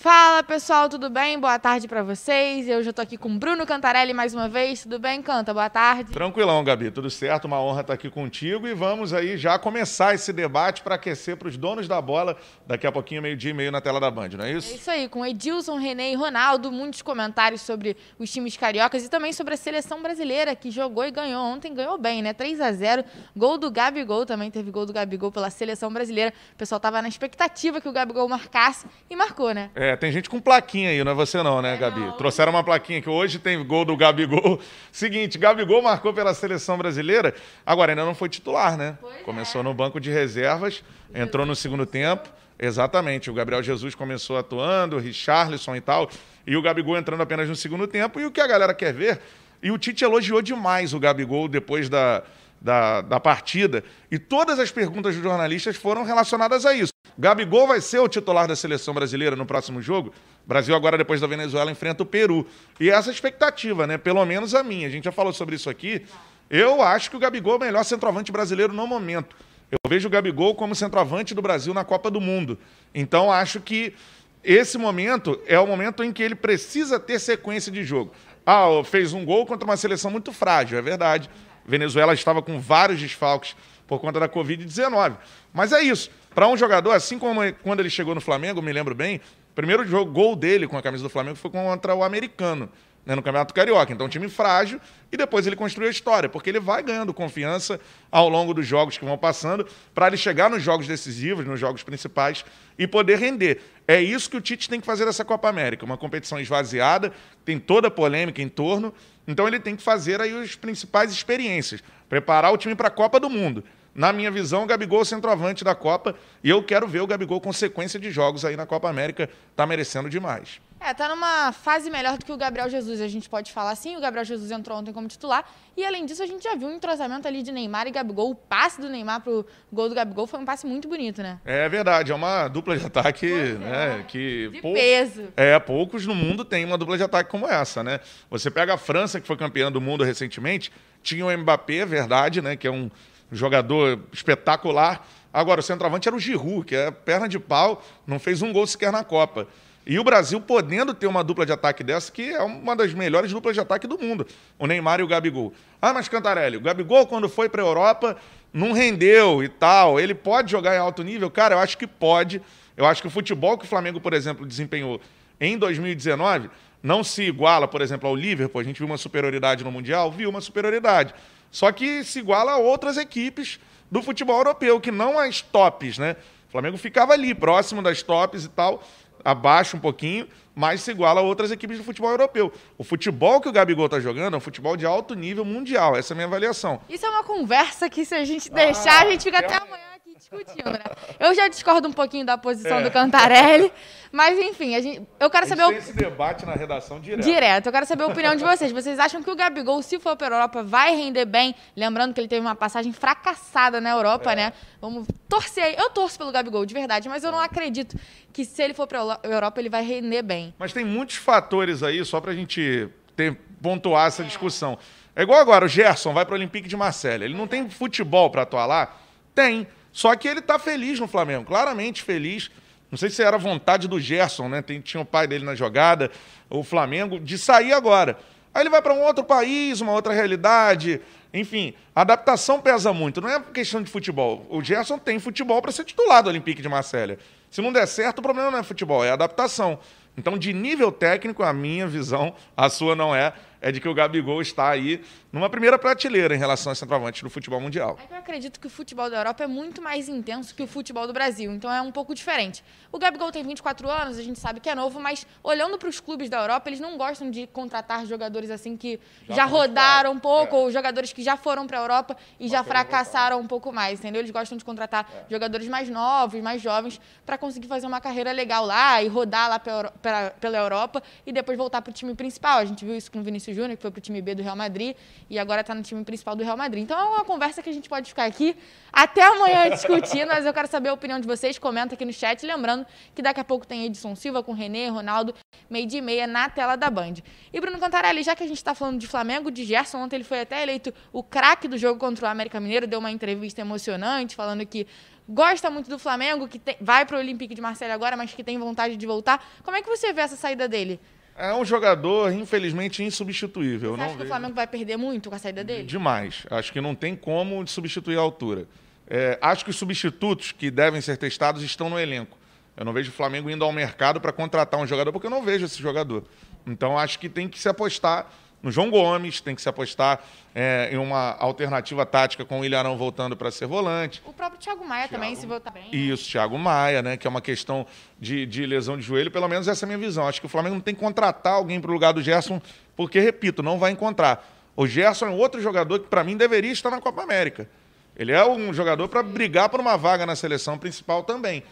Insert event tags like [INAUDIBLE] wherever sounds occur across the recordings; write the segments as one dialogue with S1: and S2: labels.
S1: Fala pessoal, tudo bem? Boa tarde para vocês. Eu já tô aqui com Bruno Cantarelli mais uma vez. Tudo bem, Canta? Boa tarde.
S2: Tranquilão, Gabi. Tudo certo? Uma honra estar aqui contigo e vamos aí já começar esse debate para aquecer para os donos da bola daqui a pouquinho, meio-dia e meio na tela da Band, não é isso?
S1: É isso aí, com Edilson, René e Ronaldo, muitos comentários sobre os times cariocas e também sobre a seleção brasileira que jogou e ganhou ontem, ganhou bem, né? 3 a 0 Gol do Gabigol, também teve gol do Gabigol pela seleção brasileira. O pessoal tava na expectativa que o Gabigol marcasse e marcou, né?
S2: É, tem gente com plaquinha aí, não é você não, né, Gabi? Não. Trouxeram uma plaquinha que hoje tem gol do Gabigol. [LAUGHS] Seguinte, Gabigol marcou pela seleção brasileira, agora ainda não foi titular, né? Pois Começou é. no banco de reservas, entrou no segundo tempo. Exatamente, o Gabriel Jesus começou atuando, o Richarlison e tal, e o Gabigol entrando apenas no segundo tempo. E o que a galera quer ver, e o Tite elogiou demais o Gabigol depois da, da, da partida, e todas as perguntas dos jornalistas foram relacionadas a isso. Gabigol vai ser o titular da seleção brasileira no próximo jogo? Brasil agora, depois da Venezuela, enfrenta o Peru. E essa expectativa, né? Pelo menos a minha. A gente já falou sobre isso aqui. Eu acho que o Gabigol é o melhor centroavante brasileiro no momento. Eu vejo o Gabigol como centroavante do Brasil na Copa do Mundo. Então, acho que esse momento é o momento em que ele precisa ter sequência de jogo. Ah, fez um gol contra uma seleção muito frágil, é verdade. Venezuela estava com vários desfalques por conta da Covid-19. Mas é isso. Para um jogador, assim como quando ele chegou no Flamengo, me lembro bem, o primeiro jogo, gol dele com a camisa do Flamengo foi contra o americano, né, no Campeonato Carioca. Então, um time frágil, e depois ele construiu a história, porque ele vai ganhando confiança ao longo dos jogos que vão passando, para ele chegar nos jogos decisivos, nos jogos principais, e poder render. É isso que o Tite tem que fazer nessa Copa América, uma competição esvaziada, tem toda a polêmica em torno, então ele tem que fazer aí as principais experiências, preparar o time para a Copa do Mundo. Na minha visão, o Gabigol é o centroavante da Copa e eu quero ver o Gabigol com sequência de jogos aí na Copa América. Tá merecendo demais.
S1: É, tá numa fase melhor do que o Gabriel Jesus, a gente pode falar assim. O Gabriel Jesus entrou ontem como titular. E além disso, a gente já viu um entrosamento ali de Neymar e Gabigol. O passe do Neymar pro gol do Gabigol foi um passe muito bonito, né?
S2: É verdade, é uma dupla de ataque, é, né? Que
S1: de pou... peso.
S2: É, poucos no mundo têm uma dupla de ataque como essa, né? Você pega a França, que foi campeã do mundo recentemente, tinha o Mbappé, verdade, né? Que é um jogador espetacular. Agora, o centroavante era o Giroud, que é perna de pau, não fez um gol sequer na Copa. E o Brasil podendo ter uma dupla de ataque dessa, que é uma das melhores duplas de ataque do mundo, o Neymar e o Gabigol. Ah, mas Cantarelli, o Gabigol, quando foi para a Europa, não rendeu e tal. Ele pode jogar em alto nível? Cara, eu acho que pode. Eu acho que o futebol que o Flamengo, por exemplo, desempenhou em 2019 não se iguala, por exemplo, ao Liverpool. A gente viu uma superioridade no Mundial? Viu uma superioridade. Só que se iguala a outras equipes do futebol europeu, que não as tops, né? O Flamengo ficava ali, próximo das tops e tal, abaixo um pouquinho, mas se iguala a outras equipes do futebol europeu. O futebol que o Gabigol está jogando é um futebol de alto nível mundial. Essa é a minha avaliação.
S1: Isso é uma conversa que, se a gente deixar, ah, a gente fica até amanhã discutindo, né? Eu já discordo um pouquinho da posição é. do Cantarelli, mas enfim, a gente, eu quero saber.
S2: A gente tem esse debate na redação direto.
S1: Direto. Eu quero saber a opinião de vocês. Vocês acham que o Gabigol, se for para a Europa, vai render bem? Lembrando que ele teve uma passagem fracassada na Europa, é. né? Vamos torcer. Eu torço pelo Gabigol, de verdade, mas eu não acredito que se ele for para a Europa, ele vai render bem.
S2: Mas tem muitos fatores aí, só para a gente ter, pontuar essa é. discussão. É igual agora, o Gerson vai para o Olympique de Marselha. Ele não tem futebol para atuar lá? Tem. Só que ele está feliz no Flamengo, claramente feliz. Não sei se era vontade do Gerson, né? Tem, tinha o pai dele na jogada, o Flamengo, de sair agora. Aí ele vai para um outro país, uma outra realidade. Enfim, a adaptação pesa muito. Não é questão de futebol. O Gerson tem futebol para ser titular do Olympique de Marselha. Se não der certo, o problema não é futebol, é adaptação. Então, de nível técnico, a minha visão, a sua não é, é de que o Gabigol está aí numa primeira prateleira em relação a centroavante do futebol mundial.
S1: É eu acredito que o futebol da Europa é muito mais intenso que o futebol do Brasil, então é um pouco diferente. O Gabigol tem 24 anos, a gente sabe que é novo, mas olhando para os clubes da Europa, eles não gostam de contratar jogadores assim que já, já rodaram um pouco, é. ou jogadores que já foram para a Europa e já fracassaram um pouco mais, entendeu? Eles gostam de contratar é. jogadores mais novos, mais jovens, para conseguir fazer uma carreira legal lá e rodar lá pela, pela Europa e depois voltar para o time principal. A gente viu isso com o Vinícius Júnior, que foi para o time B do Real Madrid e agora está no time principal do Real Madrid. Então é uma conversa que a gente pode ficar aqui até amanhã [LAUGHS] discutindo, mas eu quero saber a opinião de vocês. Comenta aqui no chat. Lembrando que daqui a pouco tem Edson Silva com Renê, Ronaldo, meio de meia na tela da Band. E Bruno Cantarelli, já que a gente está falando de Flamengo, de Gerson, ontem ele foi até eleito o craque do jogo contra o América Mineiro, deu uma entrevista emocionante, falando que gosta muito do Flamengo, que tem, vai para o Olympique de Marseille agora, mas que tem vontade de voltar. Como é que você vê essa saída dele?
S2: É um jogador, infelizmente, insubstituível.
S1: Você acha que o Flamengo vai perder muito com a saída dele?
S2: Demais. Acho que não tem como substituir a altura. É, acho que os substitutos que devem ser testados estão no elenco. Eu não vejo o Flamengo indo ao mercado para contratar um jogador, porque eu não vejo esse jogador. Então, acho que tem que se apostar no João Gomes, tem que se apostar é, em uma alternativa tática com o Ilharão voltando para ser volante.
S1: O próprio Thiago Maia Thiago, também, se voltar bem. Né?
S2: Isso, Thiago Maia, né? Que é uma questão de, de, lesão de joelho, pelo menos essa é a minha visão. Acho que o Flamengo não tem que contratar alguém para o lugar do Gerson, porque, repito, não vai encontrar. O Gerson é outro jogador que, para mim, deveria estar na Copa América. Ele é um jogador para brigar por uma vaga na seleção principal também.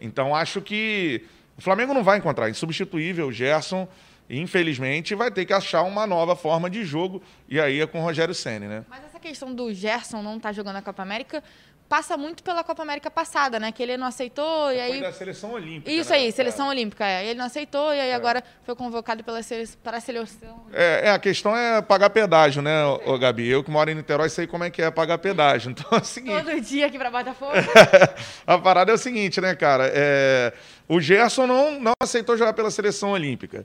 S2: Então, acho que o Flamengo não vai encontrar. Insubstituível o Gerson infelizmente, vai ter que achar uma nova forma de jogo. E aí é com o Rogério Senni, né?
S1: Mas essa questão do Gerson não estar tá jogando a Copa América passa muito pela Copa América passada, né? Que ele não aceitou e aí...
S2: Foi da seleção olímpica.
S1: Isso
S2: né?
S1: aí, seleção é. olímpica. É. Ele não aceitou e aí é. agora foi convocado pela sele... para a seleção.
S2: É, é, a questão é pagar pedágio, né, ô, Gabi? Eu que moro em Niterói sei como é que é pagar pedágio. [LAUGHS] Então é o seguinte...
S1: Todo dia aqui para Botafogo? [LAUGHS]
S2: a parada é o seguinte, né, cara? É... O Gerson não, não aceitou jogar pela seleção olímpica.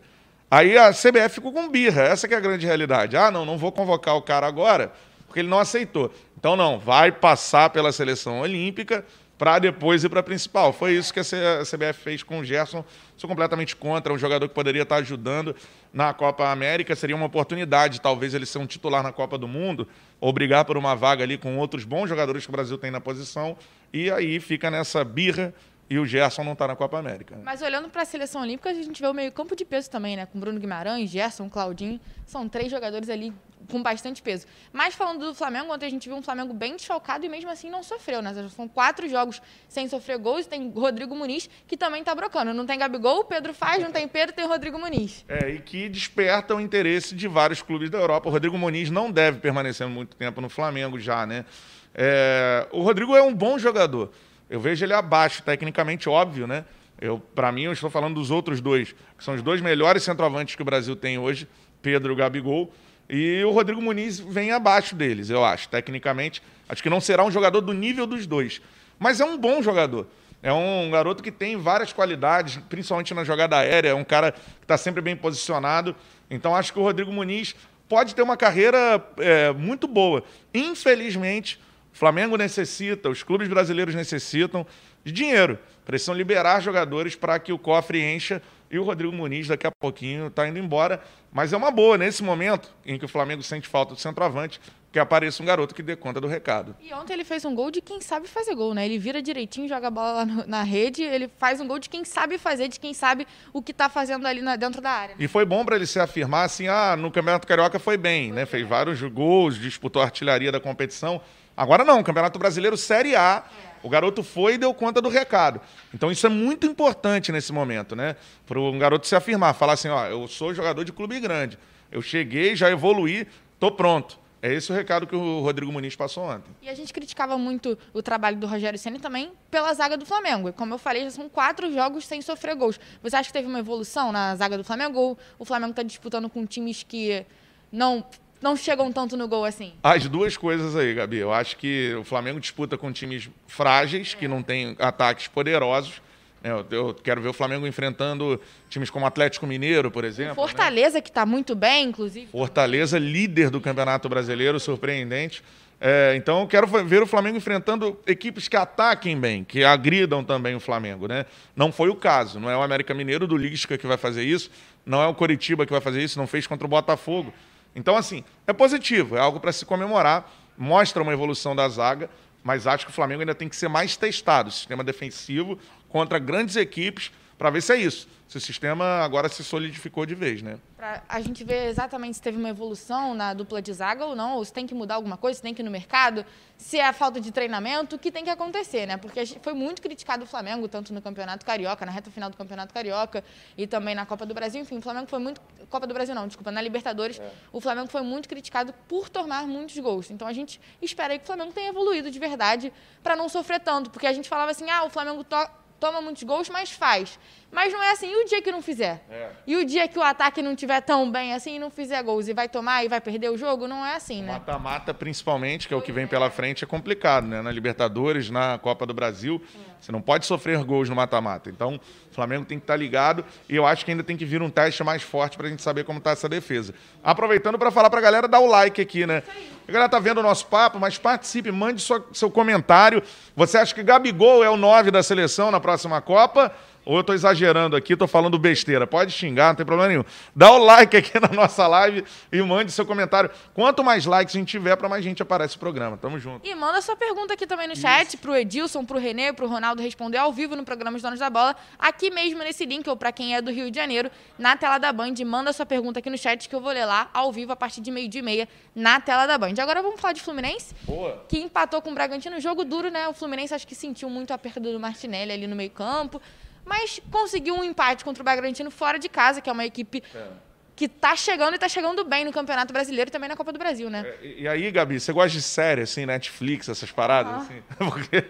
S2: Aí a CBF ficou com birra, essa é a grande realidade. Ah, não, não vou convocar o cara agora, porque ele não aceitou. Então, não, vai passar pela seleção olímpica para depois ir para a principal. Foi isso que a CBF fez com o Gerson. Sou completamente contra, um jogador que poderia estar ajudando na Copa América. Seria uma oportunidade, talvez, ele ser um titular na Copa do Mundo, ou brigar por uma vaga ali com outros bons jogadores que o Brasil tem na posição. E aí fica nessa birra e o Gerson não está na Copa América.
S1: Mas olhando para a seleção olímpica, a gente vê o meio campo de peso também, né? Com Bruno Guimarães, Gerson, Claudinho. São três jogadores ali com bastante peso. Mas falando do Flamengo, ontem a gente viu um Flamengo bem desfalcado e mesmo assim não sofreu, né? São quatro jogos sem sofrer gols. Tem Rodrigo Muniz, que também está brocando. Não tem Gabigol, Pedro faz, não tem Pedro, tem Rodrigo Muniz.
S2: É, e que desperta o interesse de vários clubes da Europa. O Rodrigo Muniz não deve permanecer muito tempo no Flamengo já, né? É, o Rodrigo é um bom jogador. Eu vejo ele abaixo, tecnicamente óbvio, né? Eu, para mim, eu estou falando dos outros dois, que são os dois melhores centroavantes que o Brasil tem hoje, Pedro e Gabigol. E o Rodrigo Muniz vem abaixo deles, eu acho. Tecnicamente, acho que não será um jogador do nível dos dois. Mas é um bom jogador. É um garoto que tem várias qualidades, principalmente na jogada aérea. É um cara que está sempre bem posicionado. Então, acho que o Rodrigo Muniz pode ter uma carreira é, muito boa. Infelizmente, o Flamengo necessita, os clubes brasileiros necessitam de dinheiro. Precisam liberar jogadores para que o cofre encha. E o Rodrigo Muniz, daqui a pouquinho, está indo embora. Mas é uma boa, nesse momento em que o Flamengo sente falta do centroavante, que apareça um garoto que dê conta do recado.
S1: E ontem ele fez um gol de quem sabe fazer gol, né? Ele vira direitinho, joga a bola na rede, ele faz um gol de quem sabe fazer, de quem sabe o que está fazendo ali dentro da área.
S2: E foi bom para ele se afirmar assim: ah, no Campeonato Carioca foi bem, foi né? Bem. Fez vários gols, disputou a artilharia da competição. Agora não, Campeonato Brasileiro Série A. O garoto foi e deu conta do recado. Então isso é muito importante nesse momento, né? Para um garoto se afirmar, falar assim, ó, eu sou jogador de clube grande. Eu cheguei, já evoluí, tô pronto. É esse o recado que o Rodrigo Muniz passou ontem.
S1: E a gente criticava muito o trabalho do Rogério Ceni também pela zaga do Flamengo. E como eu falei, já são quatro jogos sem sofrer gols. Você acha que teve uma evolução na zaga do Flamengo? Ou o Flamengo está disputando com times que não não chegam tanto no gol assim?
S2: As duas coisas aí, Gabi. Eu acho que o Flamengo disputa com times frágeis, é. que não têm ataques poderosos. É, eu, eu, quero ver o Flamengo enfrentando times como Atlético Mineiro, por exemplo.
S1: Fortaleza, né? que está muito bem, inclusive.
S2: Fortaleza, líder do Campeonato Brasileiro, surpreendente. É, então, eu quero ver o Flamengo enfrentando equipes que ataquem bem, que agridam também o Flamengo. Né? Não foi o caso. Não é o América Mineiro do Lisca que vai fazer isso, não é o Coritiba que vai fazer isso, não fez contra o Botafogo. Então, assim, é positivo, é algo para se comemorar, mostra uma evolução da zaga, mas acho que o Flamengo ainda tem que ser mais testado, sistema defensivo contra grandes equipes, para ver se é isso. Se o sistema agora se solidificou de vez, né?
S1: Pra a gente ver exatamente se teve uma evolução na dupla de zaga ou não, ou se tem que mudar alguma coisa, se tem que ir no mercado, se é a falta de treinamento, o que tem que acontecer, né? Porque foi muito criticado o Flamengo, tanto no Campeonato Carioca, na reta final do Campeonato Carioca e também na Copa do Brasil. Enfim, o Flamengo foi muito. Copa do Brasil não, desculpa, na Libertadores, é. o Flamengo foi muito criticado por tomar muitos gols. Então a gente espera que o Flamengo tenha evoluído de verdade para não sofrer tanto. Porque a gente falava assim, ah, o Flamengo to toma muitos gols, mas faz. Mas não é assim. E o dia que não fizer? É. E o dia que o ataque não tiver tão bem assim e não fizer gols e vai tomar e vai perder o jogo? Não é assim, né?
S2: Mata-mata, principalmente, que é o que vem pela frente, é complicado, né? Na Libertadores, na Copa do Brasil, você não pode sofrer gols no mata-mata. Então, o Flamengo tem que estar tá ligado e eu acho que ainda tem que vir um teste mais forte para a gente saber como está essa defesa. Aproveitando para falar para a galera, dar o like aqui, né? A galera tá vendo o nosso papo, mas participe, mande sua, seu comentário. Você acha que Gabigol é o 9 da seleção na próxima Copa? Ou eu estou exagerando aqui, estou falando besteira. Pode xingar, não tem problema nenhum. Dá o like aqui [LAUGHS] na nossa live e mande seu comentário. Quanto mais likes a gente tiver, para mais gente aparece o programa. Tamo junto.
S1: E manda sua pergunta aqui também no chat, Isso. pro Edilson, pro Renê, pro Ronaldo responder ao vivo no programa Os Donos da Bola. Aqui mesmo nesse link, ou para quem é do Rio de Janeiro, na tela da Band. Manda sua pergunta aqui no chat que eu vou ler lá ao vivo a partir de meio-dia e meia na tela da Band. Agora vamos falar de Fluminense,
S2: Boa.
S1: que empatou com o Bragantino. Jogo duro, né? O Fluminense acho que sentiu muito a perda do Martinelli ali no meio campo mas conseguiu um empate contra o Bragantino fora de casa, que é uma equipe é. que está chegando e está chegando bem no Campeonato Brasileiro e também na Copa do Brasil, né?
S2: É, e, aí, Gabi, você gosta de série, assim, Netflix, essas paradas? Assim? [LAUGHS] Porque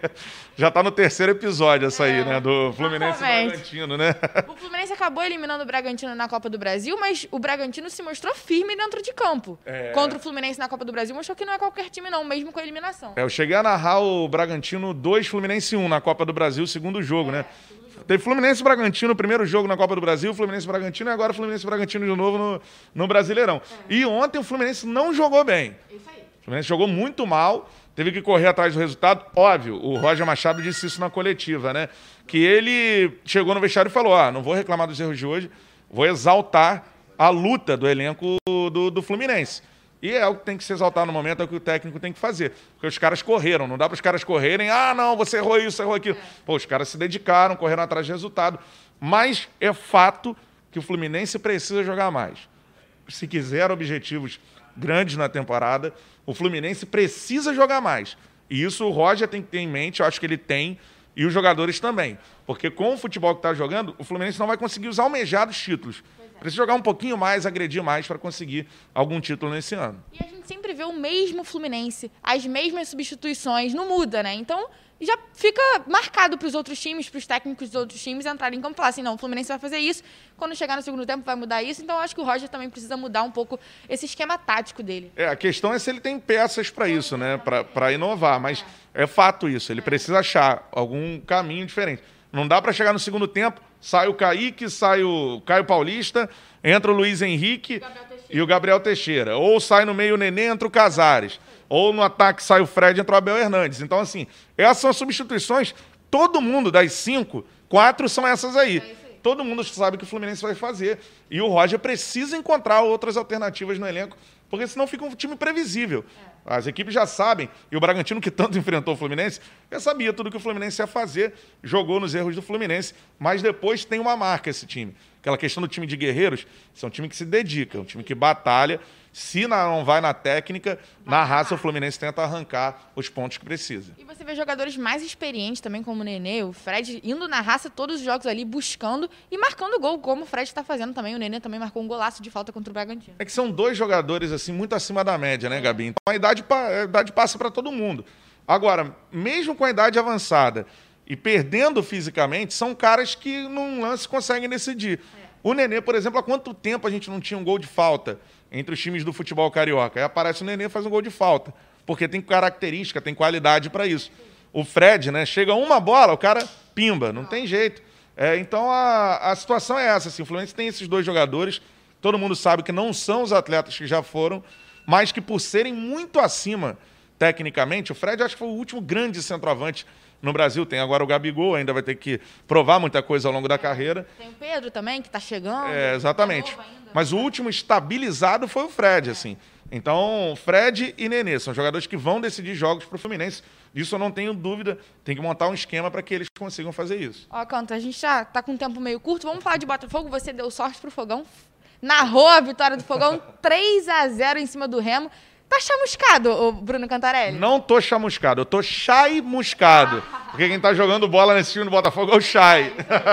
S2: já está no terceiro episódio essa é, aí, né? Do Fluminense e Bragantino, né?
S1: O Fluminense acabou eliminando o Bragantino na Copa do Brasil, mas o Bragantino se mostrou firme dentro de campo. É. Contra o Fluminense na Copa do Brasil, mostrou que não é qualquer time, não, mesmo com a eliminação.
S2: É, eu cheguei a narrar o Bragantino 2, Fluminense 1 na Copa do Brasil, segundo jogo, né? Teve Fluminense e Bragantino, primeiro jogo na Copa do Brasil, Fluminense e Bragantino, e agora Fluminense e Bragantino de novo no, no Brasileirão. É. E ontem o Fluminense não jogou bem. Isso aí. O Fluminense jogou muito mal, teve que correr atrás do resultado. Óbvio, o Roger Machado disse isso na coletiva, né? Que ele chegou no vestiário e falou: ah, não vou reclamar dos erros de hoje, vou exaltar a luta do elenco do, do Fluminense. E é o que tem que se exaltar no momento, é o que o técnico tem que fazer. Porque os caras correram, não dá para os caras correrem, ah, não, você errou isso, errou aquilo. Pô, os caras se dedicaram, correram atrás de resultado. Mas é fato que o Fluminense precisa jogar mais. Se quiser objetivos grandes na temporada, o Fluminense precisa jogar mais. E isso o Roger tem que ter em mente, eu acho que ele tem, e os jogadores também. Porque com o futebol que está jogando, o Fluminense não vai conseguir os almejados títulos. Precisa jogar um pouquinho mais, agredir mais para conseguir algum título nesse ano.
S1: E a gente sempre vê o mesmo Fluminense, as mesmas substituições, não muda, né? Então já fica marcado para os outros times, para os técnicos dos outros times entrarem em campo e falar assim, não, o Fluminense vai fazer isso, quando chegar no segundo tempo vai mudar isso, então eu acho que o Roger também precisa mudar um pouco esse esquema tático dele.
S2: É, a questão é se ele tem peças para isso, né, para inovar, mas é. é fato isso, ele é. precisa achar algum caminho diferente. Não dá para chegar no segundo tempo, sai o Kaique, sai o Caio Paulista, entra o Luiz Henrique e o Gabriel Teixeira. Ou sai no meio o Nenê, entra o Casares. Ou no ataque sai o Fred, entra o Abel Hernandes. Então, assim, essas são as substituições. Todo mundo das cinco, quatro são essas aí. É Todo mundo sabe que o Fluminense vai fazer. E o Roger precisa encontrar outras alternativas no elenco, porque senão fica um time previsível. É. As equipes já sabem, e o Bragantino, que tanto [LAUGHS] enfrentou o Fluminense, já sabia tudo que o Fluminense ia fazer, jogou nos erros do Fluminense, mas depois tem uma marca esse time. Aquela questão do time de guerreiros, é um time que se dedica, um time que batalha, se não vai na técnica, vai na raça o Fluminense tenta arrancar os pontos que precisa.
S1: E você vê jogadores mais experientes também, como o Nenê, o Fred, indo na raça todos os jogos ali, buscando e marcando gol, como o Fred está fazendo também. O Nenê também marcou um golaço de falta contra o Bragantino.
S2: É que são dois jogadores assim muito acima da média, né, Gabi? Então a idade, a idade passa para todo mundo. Agora, mesmo com a idade avançada e perdendo fisicamente, são caras que num lance conseguem decidir. É. O Nenê, por exemplo, há quanto tempo a gente não tinha um gol de falta? entre os times do futebol carioca. Aí aparece o Nenê faz um gol de falta, porque tem característica, tem qualidade para isso. O Fred, né, chega uma bola, o cara pimba, não tem jeito. É, então a, a situação é essa, assim, o Fluminense tem esses dois jogadores, todo mundo sabe que não são os atletas que já foram, mas que por serem muito acima tecnicamente, o Fred acho que foi o último grande centroavante no Brasil. Tem agora o Gabigol, ainda vai ter que provar muita coisa ao longo da carreira.
S1: Tem o Pedro também, que está chegando.
S2: É, exatamente. Tá Mas o último estabilizado foi o Fred, assim. Então, Fred e Nenê são jogadores que vão decidir jogos para o Fluminense. Disso eu não tenho dúvida. Tem que montar um esquema para que eles consigam fazer isso.
S1: Ó, Canto, a gente já está com um tempo meio curto. Vamos falar de Botafogo. Você deu sorte para o Fogão. Narrou a vitória do Fogão [LAUGHS] 3 a 0 em cima do Remo. Tá chamuscado, o Bruno Cantarelli?
S2: Não tô chamuscado, eu tô chai-muscado. Porque quem tá jogando bola nesse time do Botafogo é o Chay.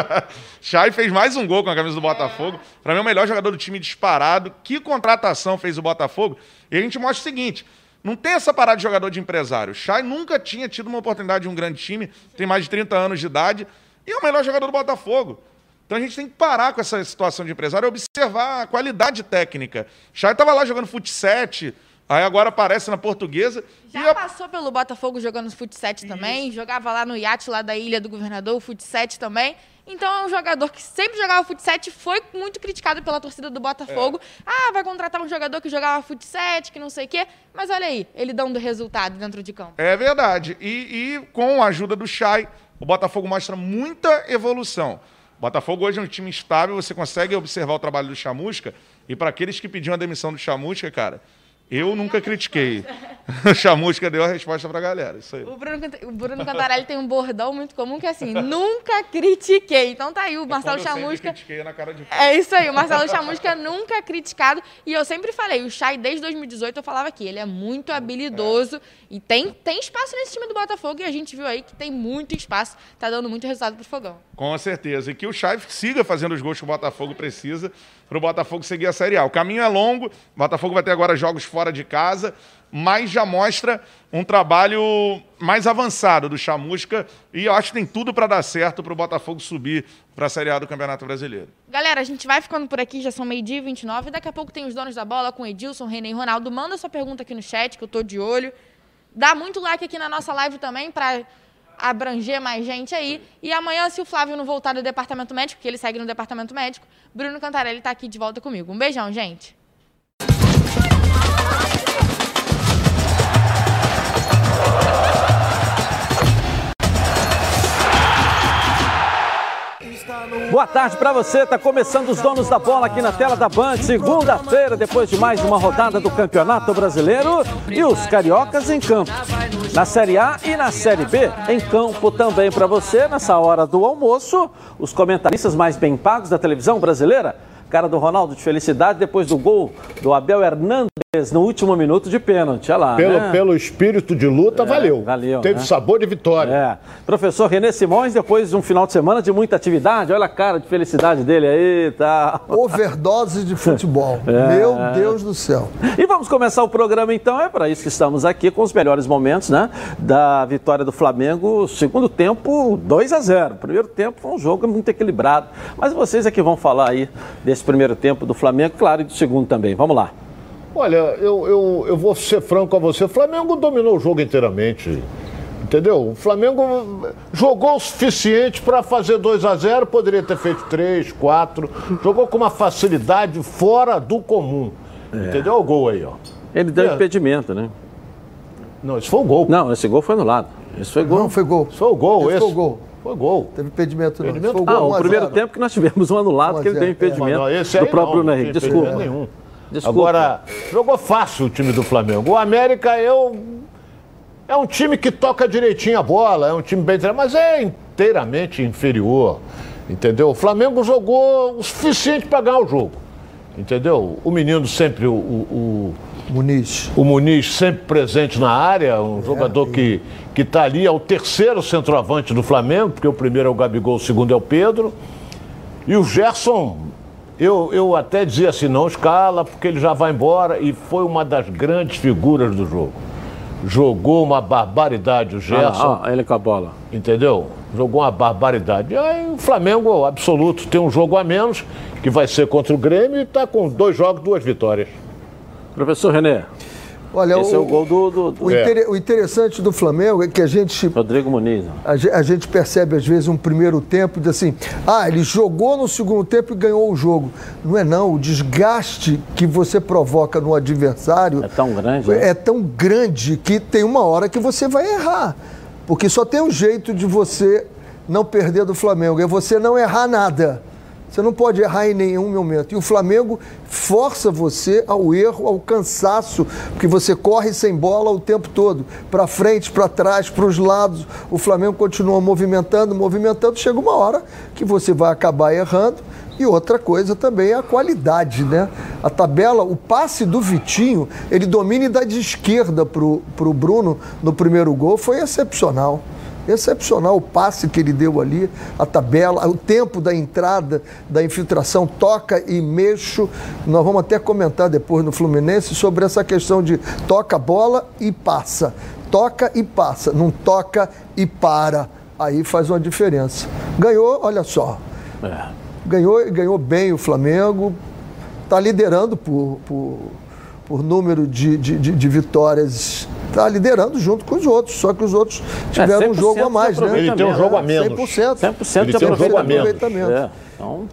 S2: [LAUGHS] Chay fez mais um gol com a camisa do Botafogo. Para mim é o melhor jogador do time disparado. Que contratação fez o Botafogo? E a gente mostra o seguinte, não tem essa parada de jogador de empresário. Chay nunca tinha tido uma oportunidade de um grande time, tem mais de 30 anos de idade e é o melhor jogador do Botafogo. Então a gente tem que parar com essa situação de empresário e observar a qualidade técnica. Chay estava lá jogando fut 7, aí agora aparece na portuguesa.
S1: Já a... passou pelo Botafogo jogando fut 7 também, jogava lá no iate lá da Ilha do Governador, o fut 7 também. Então é um jogador que sempre jogava fut 7, foi muito criticado pela torcida do Botafogo. É. Ah, vai contratar um jogador que jogava fut 7, que não sei o quê. Mas olha aí, ele dando resultado dentro de campo.
S2: É verdade. E, e com a ajuda do Chay, o Botafogo mostra muita evolução. O Botafogo hoje é um time estável, você consegue observar o trabalho do Chamusca. E para aqueles que pediam a demissão do Chamusca, cara, eu nunca critiquei. O [LAUGHS] Chamusca deu a resposta pra galera. Isso aí.
S1: O Bruno, o Bruno Cantarelli tem um bordão muito comum que é assim, nunca critiquei. Então tá aí o é Marcelo é Chamusca.
S2: na cara de
S1: É isso aí, o Marcelo Chamusca nunca é criticado. E eu sempre falei, o Chay, desde 2018, eu falava aqui, ele é muito habilidoso é. e tem, tem espaço nesse time do Botafogo. E a gente viu aí que tem muito espaço, tá dando muito resultado pro Fogão.
S2: Com certeza. E que o Chay siga fazendo os gols que o Botafogo precisa para o Botafogo seguir a Série A. O caminho é longo, o Botafogo vai ter agora jogos fora de casa, mas já mostra um trabalho mais avançado do Chamusca e eu acho que tem tudo para dar certo para o Botafogo subir para a Série A do Campeonato Brasileiro.
S1: Galera, a gente vai ficando por aqui, já são meio-dia e 29, daqui a pouco tem os donos da bola com Edilson, René e Ronaldo. Manda sua pergunta aqui no chat que eu tô de olho. Dá muito like aqui na nossa live também para abranger mais gente aí. E amanhã, se o Flávio não voltar do departamento médico, que ele segue no departamento médico, Bruno Cantarelli está aqui de volta comigo. Um beijão, gente.
S3: Boa tarde para você. Tá começando os donos da bola aqui na tela da Band. Segunda-feira, depois de mais uma rodada do Campeonato Brasileiro e os cariocas em campo. Na Série A e na Série B, em campo também para você nessa hora do almoço, os comentaristas mais bem pagos da televisão brasileira. Cara do Ronaldo de felicidade depois do gol do Abel Hernandes no último minuto de pênalti, olha lá.
S4: Pelo, né? pelo espírito de luta, é, valeu. valeu. Teve né? sabor de vitória. É.
S3: Professor Renê Simões, depois de um final de semana de muita atividade, olha a cara de felicidade dele aí, tá.
S5: Overdose de futebol. [LAUGHS] É. Meu Deus do céu.
S3: E vamos começar o programa então, é para isso que estamos aqui com os melhores momentos, né? Da vitória do Flamengo, segundo tempo, 2 a 0 Primeiro tempo foi um jogo muito equilibrado. Mas vocês é que vão falar aí desse primeiro tempo do Flamengo, claro, e do segundo também. Vamos lá.
S4: Olha, eu, eu, eu vou ser franco com você. O Flamengo dominou o jogo inteiramente. Entendeu? O Flamengo jogou o suficiente para fazer 2 a 0 poderia ter feito 3, 4. Jogou com uma facilidade fora do comum. É. Entendeu? O gol aí, ó.
S3: Ele deu é. impedimento, né?
S4: Não, esse foi o gol.
S3: Não, esse gol foi anulado. Esse foi gol.
S5: Não, foi gol.
S4: Esse foi o gol.
S5: Esse, esse... foi o gol.
S4: Foi gol.
S5: Teve impedimento,
S3: impedimento não. Foi o, gol, ah, o primeiro tempo que nós tivemos um anulado, que ele deu impedimento é. do próprio Bruno Henrique. Desculpa. Nenhum.
S4: Desculpa. Agora, jogou fácil o time do Flamengo. O América, eu. É um time que toca direitinho a bola, é um time bem treinado, mas é inteiramente inferior. Entendeu? O Flamengo jogou o suficiente para ganhar o jogo. Entendeu? O menino sempre, o, o,
S5: Muniz.
S4: O Muniz sempre presente na área, um é, jogador é. que que está ali, é o terceiro centroavante do Flamengo, porque o primeiro é o Gabigol, o segundo é o Pedro. E o Gerson eu, eu até dizia assim, não escala, porque ele já vai embora, e foi uma das grandes figuras do jogo. Jogou uma barbaridade o Gerson.
S3: Ah, ah, ele com a bola.
S4: Entendeu? Jogou uma barbaridade. Aí o Flamengo, absoluto, tem um jogo a menos, que vai ser contra o Grêmio, e está com dois jogos, duas vitórias.
S3: Professor René.
S5: Olha, Esse o, é o gol do. do, do... O, inter, o, interessante do Flamengo é que a gente.
S3: Rodrigo Muniz.
S5: A, a, gente percebe, às vezes, um primeiro tempo de assim. Ah, ele jogou no segundo tempo e ganhou o jogo. Não é, não. O desgaste que você provoca no adversário.
S3: É tão grande.
S5: É, é tão grande que tem uma hora que você vai errar. Porque só tem um jeito de você não perder do Flamengo: é você não errar nada. Você não pode errar em nenhum momento. E o Flamengo força você ao erro, ao cansaço, porque você corre sem bola o tempo todo, para frente, para trás, para os lados. O Flamengo continua movimentando, movimentando. Chega uma hora que você vai acabar errando. E outra coisa também é a qualidade, né? A tabela, o passe do Vitinho, ele domina dá de esquerda para o Bruno no primeiro gol, foi excepcional. Excepcional o passe que ele deu ali, a tabela, o tempo da entrada, da infiltração, toca e mexo. Nós vamos até comentar depois no Fluminense sobre essa questão de toca a bola e passa. Toca e passa, não toca e para. Aí faz uma diferença. Ganhou, olha só. É. ganhou ganhou bem o Flamengo, está liderando por, por, por número de, de, de, de vitórias, está liderando junto com os outros, só que os outros tiveram um
S3: 100%
S5: jogo a mais, né?
S4: Ele tem um jogo a menos.
S5: 100%.
S3: 100%
S4: Ele tem um jogo a menos.
S5: aproveitamento.
S3: É, então,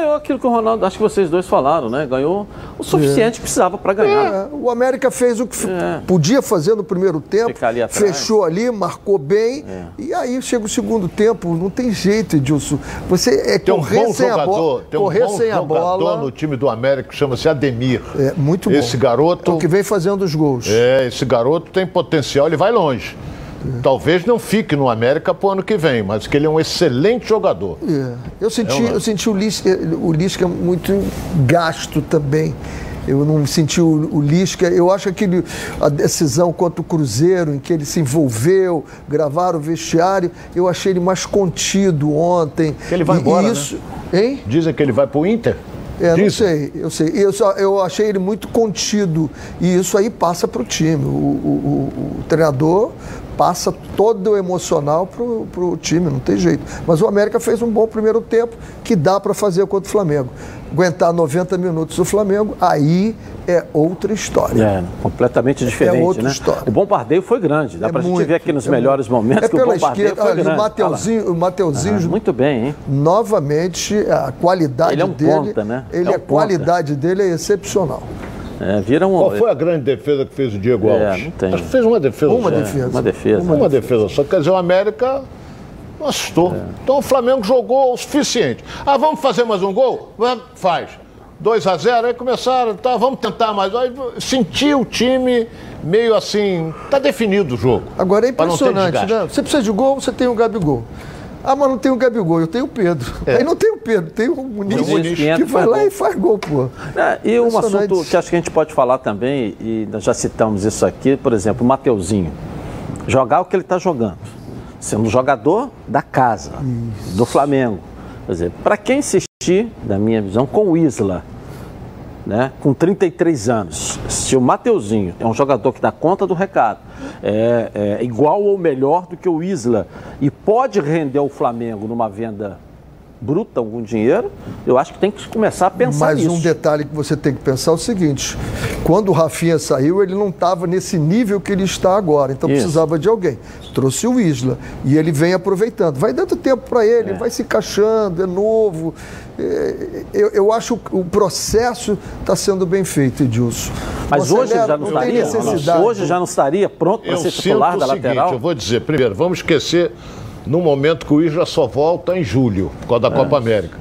S3: ganhou aquilo que o Ronaldo, acho que vocês dois falaram, né? Ganhou o suficiente que precisava para ganhar.
S5: É, o América fez o que
S3: É.
S5: podia fazer no primeiro tempo,
S3: Ficar ali atrás. É.
S5: fechou ali, marcou bem, e aí chega o segundo tempo, não tem jeito, Edilson. Você é
S4: Tem um
S5: correr
S4: bom
S5: sem a
S4: jogador,
S5: bola,
S4: tem um
S5: correr
S4: bom
S5: sem a
S4: jogador
S5: bola.
S4: no time do América que chama-se Ademir.
S5: É muito bom.
S4: Esse garoto-
S5: É o que vem fazendo os gols.
S4: É, esse garoto tem potencial, ele vai longe. Talvez não fique no América pro ano que vem, mas que ele é um excelente jogador.
S5: É. Eu senti,
S4: É um-
S5: eu senti o Lisca, o Lisca muito gasto também. Eu não senti o, o Lisca. Eu acho que ele- a decisão contra o Cruzeiro, em que ele se envolveu, gravaram o vestiário, eu achei ele mais contido ontem.
S4: Que ele vai
S5: E-
S4: embora, né?
S5: isso, Hein?
S4: Dizem que ele vai pro Inter?
S5: É, não sei, eu sei. Eu, só, eu achei ele muito contido. E isso aí passa para o time. O, o- o- o treinador passa todo o emocional para o time, não tem jeito. Mas o América fez um bom primeiro tempo que dá para fazer contra o Flamengo. Aguentar 90 minutos o Flamengo, aí é outra história.
S3: É, completamente diferente,
S5: outra
S3: né?
S5: história.
S3: O bombardeio foi grande. Dá
S5: É
S3: pra gente
S5: muito,
S3: ver aqui nos
S5: é
S3: melhores
S5: muito.
S3: momentos
S5: é
S3: que o
S5: pela
S3: bombardeio
S5: esquerda,
S3: foi grande.
S5: o Mateuzinho, o Mateuzinho
S3: Ah, muito bem, hein?
S5: novamente, a qualidade
S3: Ele é um
S5: dele.
S3: ponta, né?
S5: Ele,
S3: É um
S5: a qualidade dele é excepcional.
S3: É, vira um.
S4: Qual foi a grande defesa que fez o Diego
S3: É,
S4: Alves?
S3: não tem.
S4: Acho que fez uma defesa.
S5: Uma
S4: só.
S5: defesa.
S3: Uma defesa.
S4: Uma defesa só. Quer dizer, o América não assustou. Então o Flamengo jogou o suficiente. Ah, vamos fazer mais um gol? Faz. 2 a 0 aí começaram, tá, vamos tentar mais. Aí senti o time meio assim, tá definido o jogo.
S5: Agora é impressionante, né? Você precisa de gol, você tem o Gabigol. Ah, mas não tem o Gabigol, eu tenho o Pedro. Aí não tem o Pedro, tem o Muniz,
S3: É. Muniz que
S5: vai lá
S3: gol.
S5: e faz gol, pô.
S3: É, e um assunto que acho que a gente pode falar também, e nós já citamos isso aqui, por exemplo, o Mateuzinho. Jogar o que ele está jogando. Sendo jogador da casa, do Flamengo. Quer dizer, para quem insistir, na minha visão, com o Isla, né, com 33 anos, se o Mateuzinho é um jogador que dá conta do recado, é, é igual ou melhor do que o Isla. E pode render ao Flamengo numa venda bruta algum dinheiro, eu acho que tem que começar a pensar
S5: Mas
S3: nisso.
S5: um detalhe que você tem que pensar é o seguinte: quando o Rafinha saiu, ele não estava nesse nível que ele está agora, então
S3: Isso.
S5: precisava de alguém. Trouxe o Isla e ele vem aproveitando. Vai dando tempo para ele, vai se encaixando, é novo. É, Eu, eu acho que o processo está sendo bem feito, Edilson.
S3: Mas hoje
S5: acelera,
S3: já não, estaria? Hoje já não estaria pronto para
S4: Eu
S3: ser
S4: sinto
S3: titular da
S4: seguinte,
S3: lateral?
S4: eu vou dizer, primeiro, vamos esquecer no momento que o Isla só volta em julho, por causa da
S3: É.
S4: Copa América.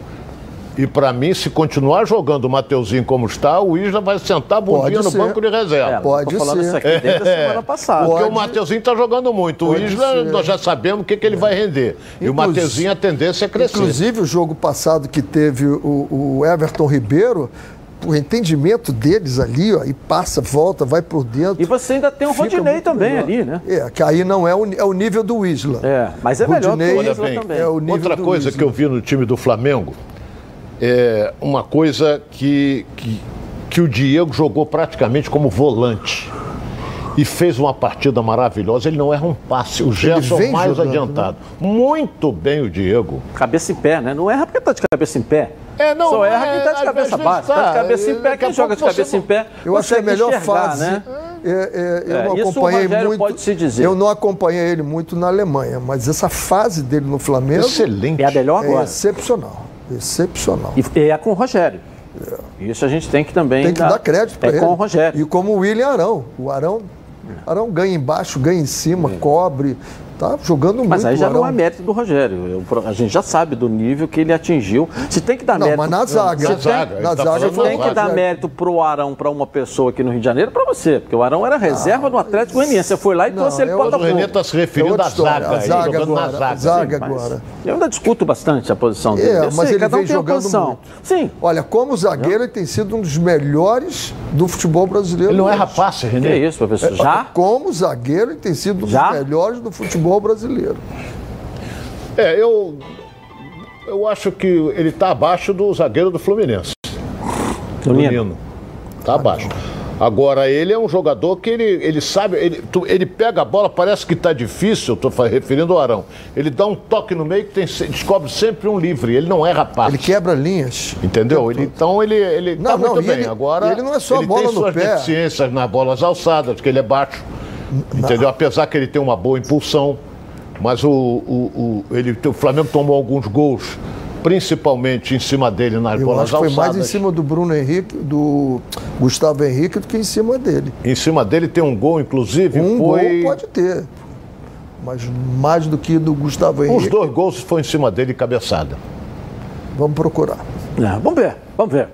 S4: E para mim, se continuar jogando o Mateuzinho como está, o Isla vai sentar a
S5: Pode
S4: no banco de reserva.
S3: É,
S5: Pode
S3: tô falando
S5: ser.
S3: isso aqui desde a semana passada.
S4: Porque
S5: Pode.
S4: o Mateuzinho está jogando muito. O
S5: Pode
S4: Isla,
S5: ser.
S4: nós já sabemos o que, que ele vai render. E o
S5: Inclusive-
S4: Mateuzinho, a tendência é crescer.
S5: Inclusive, o jogo passado que teve o, o Everton Ribeiro, o entendimento deles ali, ó, e passa, volta, vai por dentro.
S3: E você ainda tem o Rodinei também
S5: melhor.
S3: ali, né?
S5: É, que aí não é o, é o nível do Isla.
S3: É, mas é melhor que
S5: Rodinei,
S3: o
S4: Olha
S3: Isla
S4: bem,
S3: também.
S5: é o nível
S4: Outra
S5: do
S4: coisa
S5: Isla.
S4: que eu vi no time do Flamengo é uma coisa que, que, que o Diego jogou praticamente como volante. E fez uma partida maravilhosa. Ele não erra um passe. O Gerson
S5: vem
S4: mais
S5: jogando, né?
S4: adiantado. Muito bem o Diego.
S3: Cabeça em pé, né? Não erra porque tá de cabeça em pé.
S4: É, não,
S3: Só erra
S4: é,
S3: quem tá de cabeça baixa. Tá
S4: tá.
S3: de cabeça em pé.
S4: Daqui a
S3: Quem joga de cabeça em pé,
S5: Eu acho que a melhor
S3: enxergar,
S5: fase.
S3: né?
S5: é, é, eu
S3: É,
S5: não
S3: isso o
S5: acompanhei muito.
S3: pode se dizer.
S5: Eu não acompanhei ele muito na Alemanha, mas essa fase dele no Flamengo
S4: Excelente.
S3: É a melhor
S5: é
S3: agora.
S5: excepcional. Excepcional.
S3: E e é com o Rogério. Isso a gente tem que também
S5: Tem que dar crédito para
S3: é
S5: ele.
S3: com o Rogério.
S5: E como o William Arão. O Arão, Arão ganha embaixo, ganha em cima, cobre. Tá jogando muito.
S3: Mas aí já
S5: o
S3: não é mérito do Rogério. Eu- a gente já sabe do nível que ele atingiu. Se tem que dar
S5: Não,
S3: mérito.
S5: mas na zaga.
S4: Na
S5: Se
S4: zaga,
S5: tem-
S4: ele
S5: Na
S4: tá
S5: zaga foi
S3: Tem
S5: o
S3: que dar mérito pro Arão para uma pessoa aqui no Rio de Janeiro para você, porque o Arão era reserva no Atlético Goianiense. Você foi lá e
S5: Não,
S3: trouxe ele
S5: é
S3: para
S5: outro-
S4: O Renê
S3: Botafogo.
S4: está se
S5: É
S4: referindo à zaga.
S5: A zaga agora.
S4: na zaga.
S5: zaga
S3: Mas
S5: agora.
S3: Eu ainda discuto bastante a posição dele.
S5: É,
S3: Eu
S5: mas
S3: sei,
S5: ele
S3: cada um
S5: vem
S3: tem
S5: jogando
S3: posição.
S5: muito.
S3: Sim.
S5: Olha, como zagueiro, ele tem sido um dos melhores do futebol brasileiro.
S4: Ele não passe,
S3: Que
S4: Renê.
S3: é isso, professor? Já?
S5: Como zagueiro, ele tem sido um dos melhores do futebol brasileiro.
S4: É, eu, eu acho que ele está abaixo do zagueiro do Fluminense.
S3: Do
S4: do
S3: Nino.
S4: Nino. Tá abaixo. Agora, ele é um jogador que ele, ele sabe, ele, tu- ele pega a bola, parece que está difícil, estou referindo ao Arão. Ele dá um toque no meio que tem, descobre sempre um livre, ele não erra passe.
S5: Ele quebra linhas.
S4: Entendeu? Ele, então ele, ele
S5: Não,
S4: tá
S5: não,
S4: muito bem.
S5: ele-
S4: Agora
S5: ele não é só
S4: ele
S5: bola
S4: tem
S5: no
S4: suas
S5: pé.
S4: deficiências nas bolas alçadas, que ele é baixo. Entendeu? Apesar que ele tem uma boa impulsão. Mas o, o, o, ele, o Flamengo tomou alguns gols, principalmente em cima dele nas
S5: Eu
S4: bolas
S5: acho que foi mais em cima do Bruno Henrique, do Gustavo Henrique, do que em cima dele.
S4: Em cima dele tem um gol, inclusive,
S5: Um
S4: foi.
S5: gol pode ter. Mas mais do que do Gustavo
S4: Os
S5: Henrique,
S4: dois gols foi em cima dele cabeçada.
S5: vamos procurar.
S3: É, vamos ver, vamos ver.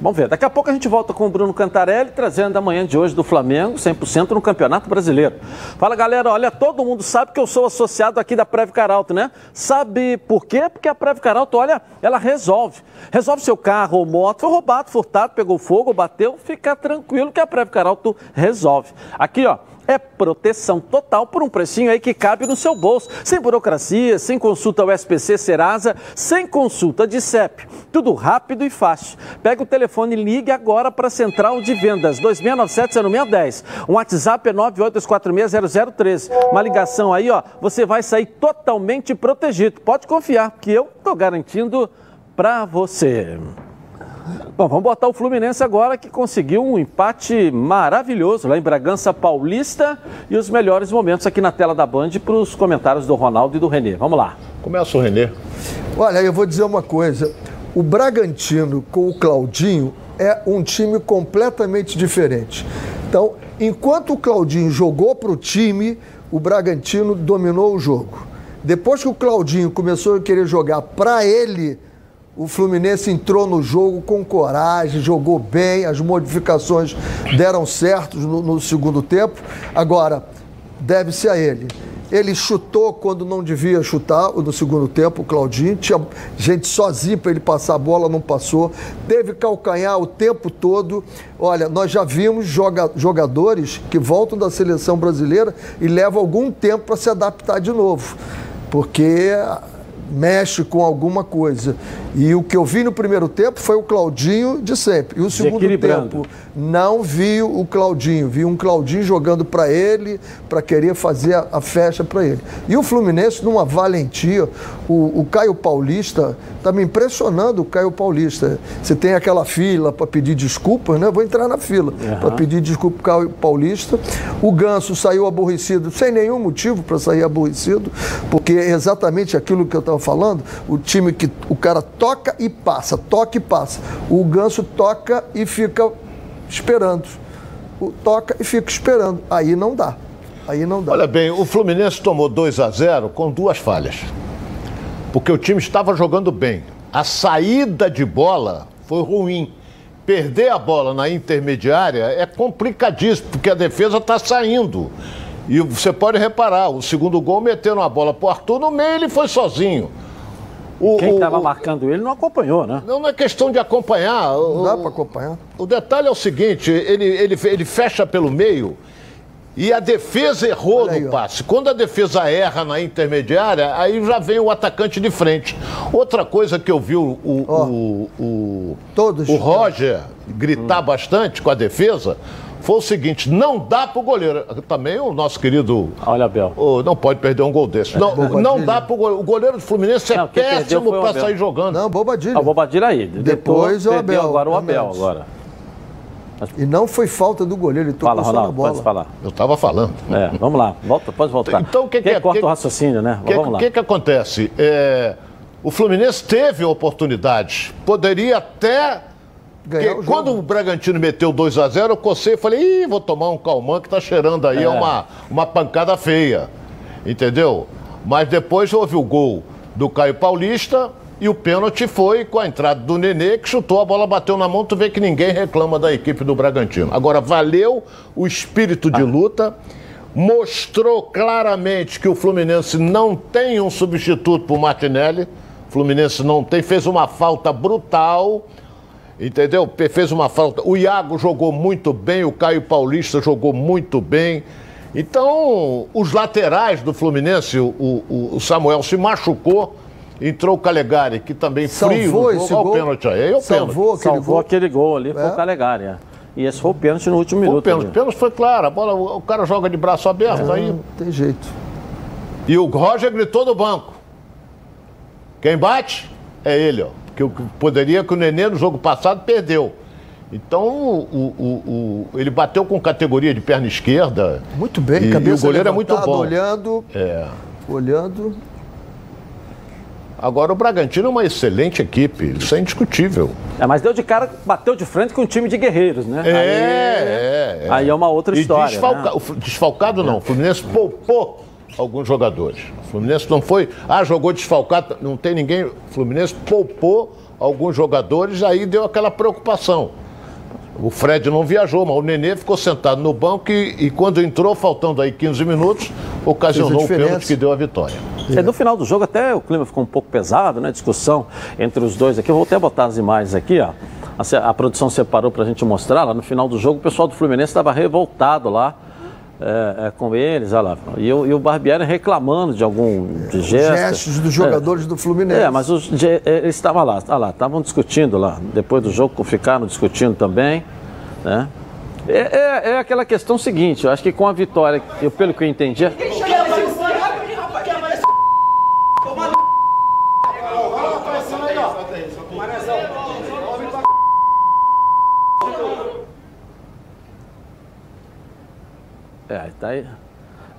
S3: Vamos ver. Daqui a pouco a gente volta com o Bruno Cantarelli, trazendo a manhã de hoje do Flamengo, 100% no Campeonato Brasileiro. Fala, galera. Olha, todo mundo sabe que eu sou associado aqui da Preve Caralto, né? Sabe por quê? Porque a Preve Caralto, olha, ela resolve. Resolve seu carro ou moto, foi roubado, furtado, pegou fogo, bateu, fica tranquilo que a Preve Caralto resolve. Aqui, ó, é proteção total por um precinho aí que cabe no seu bolso. Sem burocracia, sem consulta ao SPC Serasa, sem consulta de CEP. Tudo rápido e fácil. Pega o telefone e ligue agora para a Central de Vendas 2697-0610. O WhatsApp é 982460013. Uma ligação aí, ó, você vai sair totalmente protegido. Pode confiar, que eu tô garantindo para você. Bom, vamos botar o Fluminense agora que conseguiu um empate maravilhoso lá em Bragança Paulista e os melhores momentos aqui na tela da Band para os comentários do Ronaldo e do Renê. Vamos lá.
S4: Começa o Renê.
S5: Olha, eu vou dizer uma coisa. O Bragantino com o Claudinho é um time completamente diferente. Então, enquanto o Claudinho jogou para o time, o Bragantino dominou o jogo. Depois que o Claudinho começou a querer jogar para ele, o Fluminense entrou no jogo com coragem, jogou bem, as modificações deram certo no, no segundo tempo. Agora, deve-se a ele. Ele chutou quando não devia chutar no segundo tempo, o Claudinho. Tinha gente sozinha para ele passar a bola, não passou. Teve calcanhar o tempo todo. Olha, nós já vimos joga- jogadores que voltam da seleção brasileira e levam algum tempo para se adaptar de novo. Porque mexe com alguma coisa. E o que eu vi no primeiro tempo foi o Claudinho de sempre. E o segundo tempo, não vi o Claudinho, vi um Claudinho jogando para ele, para querer fazer a, a festa para ele. E o Fluminense, numa valentia, o, o Caio Paulista, está me impressionando o Caio Paulista. Você tem aquela fila para pedir desculpas, né? Vou entrar na fila para pedir desculpa pro Caio Paulista. O Ganso saiu aborrecido, sem nenhum motivo para sair aborrecido, porque é exatamente aquilo que eu estava falando, o time que o cara toca e passa, toca e passa. O Ganso toca e fica esperando. O toca e fica esperando. Aí não dá. Aí não dá.
S4: Olha bem, o Fluminense tomou 2 a 0 com duas falhas. Porque o time estava jogando bem. A saída de bola foi ruim. Perder a bola na intermediária é complicadíssimo, porque a defesa está saindo. E você pode reparar, o segundo gol meteram a bola pro Arthur no meio, ele foi sozinho. O-
S3: Quem
S4: o-
S3: estava
S4: o-
S3: marcando ele não acompanhou, né?
S4: Não, não é questão de acompanhar.
S5: Não
S4: O-
S5: dá para acompanhar.
S4: o detalhe é o seguinte: ele, ele, ele fecha pelo meio e a defesa errou
S5: Olha
S4: no
S5: ó.
S4: passe. Quando a defesa erra na intermediária, aí já vem o atacante de frente. Outra coisa que eu vi o, o,
S5: Ó.
S4: o, o,
S5: Todos.
S4: o Roger gritar bastante com a defesa foi o seguinte: não dá pro goleiro. Também o nosso querido.
S3: Olha, Abel.
S4: ô, não pode perder um gol desse. Não,
S5: Bobadilha.
S4: não dá pro goleiro. O goleiro do Fluminense é
S3: Não,
S4: péssimo para sair jogando.
S5: Não, bobadilha.
S3: Ah, Bobadilha aí.
S5: Depois
S3: Depois
S5: o Abel,
S3: agora o Abel agora.
S5: E não foi falta do goleiro, ele tocou
S3: Fala,
S5: só na
S3: Ronaldo,
S5: bola.
S3: pode falar.
S4: Eu estava falando.
S3: É, vamos lá. Volta, pode voltar.
S4: Então, o que que
S3: Quem
S4: é-
S3: corta
S4: que-
S3: o raciocínio, né?
S4: O que,
S3: vamos lá.
S4: que, que acontece? É, o Fluminense teve oportunidades. Poderia até.
S5: Ganhar
S4: que
S5: o jogo.
S4: quando o Bragantino meteu 2 a 0 eu cocei e falei, ih, vou tomar um calmã que tá cheirando aí
S3: É.
S4: uma, uma pancada feia. Entendeu? Mas depois houve o gol do Caio Paulista e o pênalti foi com a entrada do Nenê, que chutou, a bola bateu na mão, tu vê que ninguém reclama da equipe do Bragantino. Agora, valeu o espírito de luta, mostrou claramente que o Fluminense não tem um substituto para o Martinelli, o Fluminense não tem, fez uma falta brutal, entendeu? Fez uma falta. O Iago jogou muito bem, o Caio Paulista jogou muito bem. Então, os laterais do Fluminense, o, o- o Samuel se machucou, entrou o Calegari, que também frio
S5: Salvou esse gol.
S4: o pênalti aí, é o pênalti.
S5: Salvou aquele
S3: Salvou
S5: gol.
S3: aquele gol ali, foi
S5: É.
S3: o Calegari. é. E esse foi o pênalti no último minuto.
S4: O pênalti, pênalti foi claro, a bola, o cara joga de braço aberto, é, aí. Não
S5: tem jeito.
S4: E o Roger gritou no banco. Quem bate é ele, ó. Que poderia que o Nenê no jogo passado perdeu. Então, o, o, o, ele bateu com categoria de perna esquerda.
S5: Muito bem,
S4: e, cabeça e o goleiro é muito bom.
S5: olhando. É. Olhando.
S4: Agora o Bragantino é uma excelente equipe, isso é indiscutível.
S3: É, mas deu de cara, bateu de frente com um time de guerreiros, né?
S4: É, aí, é,
S3: é. Aí é uma outra história.
S4: Desfalca,
S3: né?
S4: Desfalcado não, o Fluminense poupou alguns jogadores. O Fluminense não foi, ah, jogou desfalcado, não tem ninguém. O Fluminense poupou alguns jogadores, aí deu aquela preocupação. O Fred não viajou, mas o Nenê ficou sentado no banco e, e quando entrou, faltando aí 15 minutos, ocasionou o pênalti que deu a vitória.
S3: É. No final do jogo até o clima ficou um pouco pesado, né? Discussão entre os dois aqui. Eu vou até botar as imagens aqui, ó. A, a produção separou para a gente mostrar. Lá no final do jogo, o pessoal do Fluminense estava revoltado lá. É, é, com eles, olha lá. E, e, o Barbieri reclamando de algum de gestos.
S5: Gestos dos jogadores
S3: é,
S5: do Fluminense.
S3: É, mas os, é, eles estavam lá, olha lá, estavam discutindo lá. Depois do jogo ficaram discutindo também. Né? É, é, é, aquela questão seguinte, eu acho que com a vitória, eu, pelo que eu entendi. É, tá aí.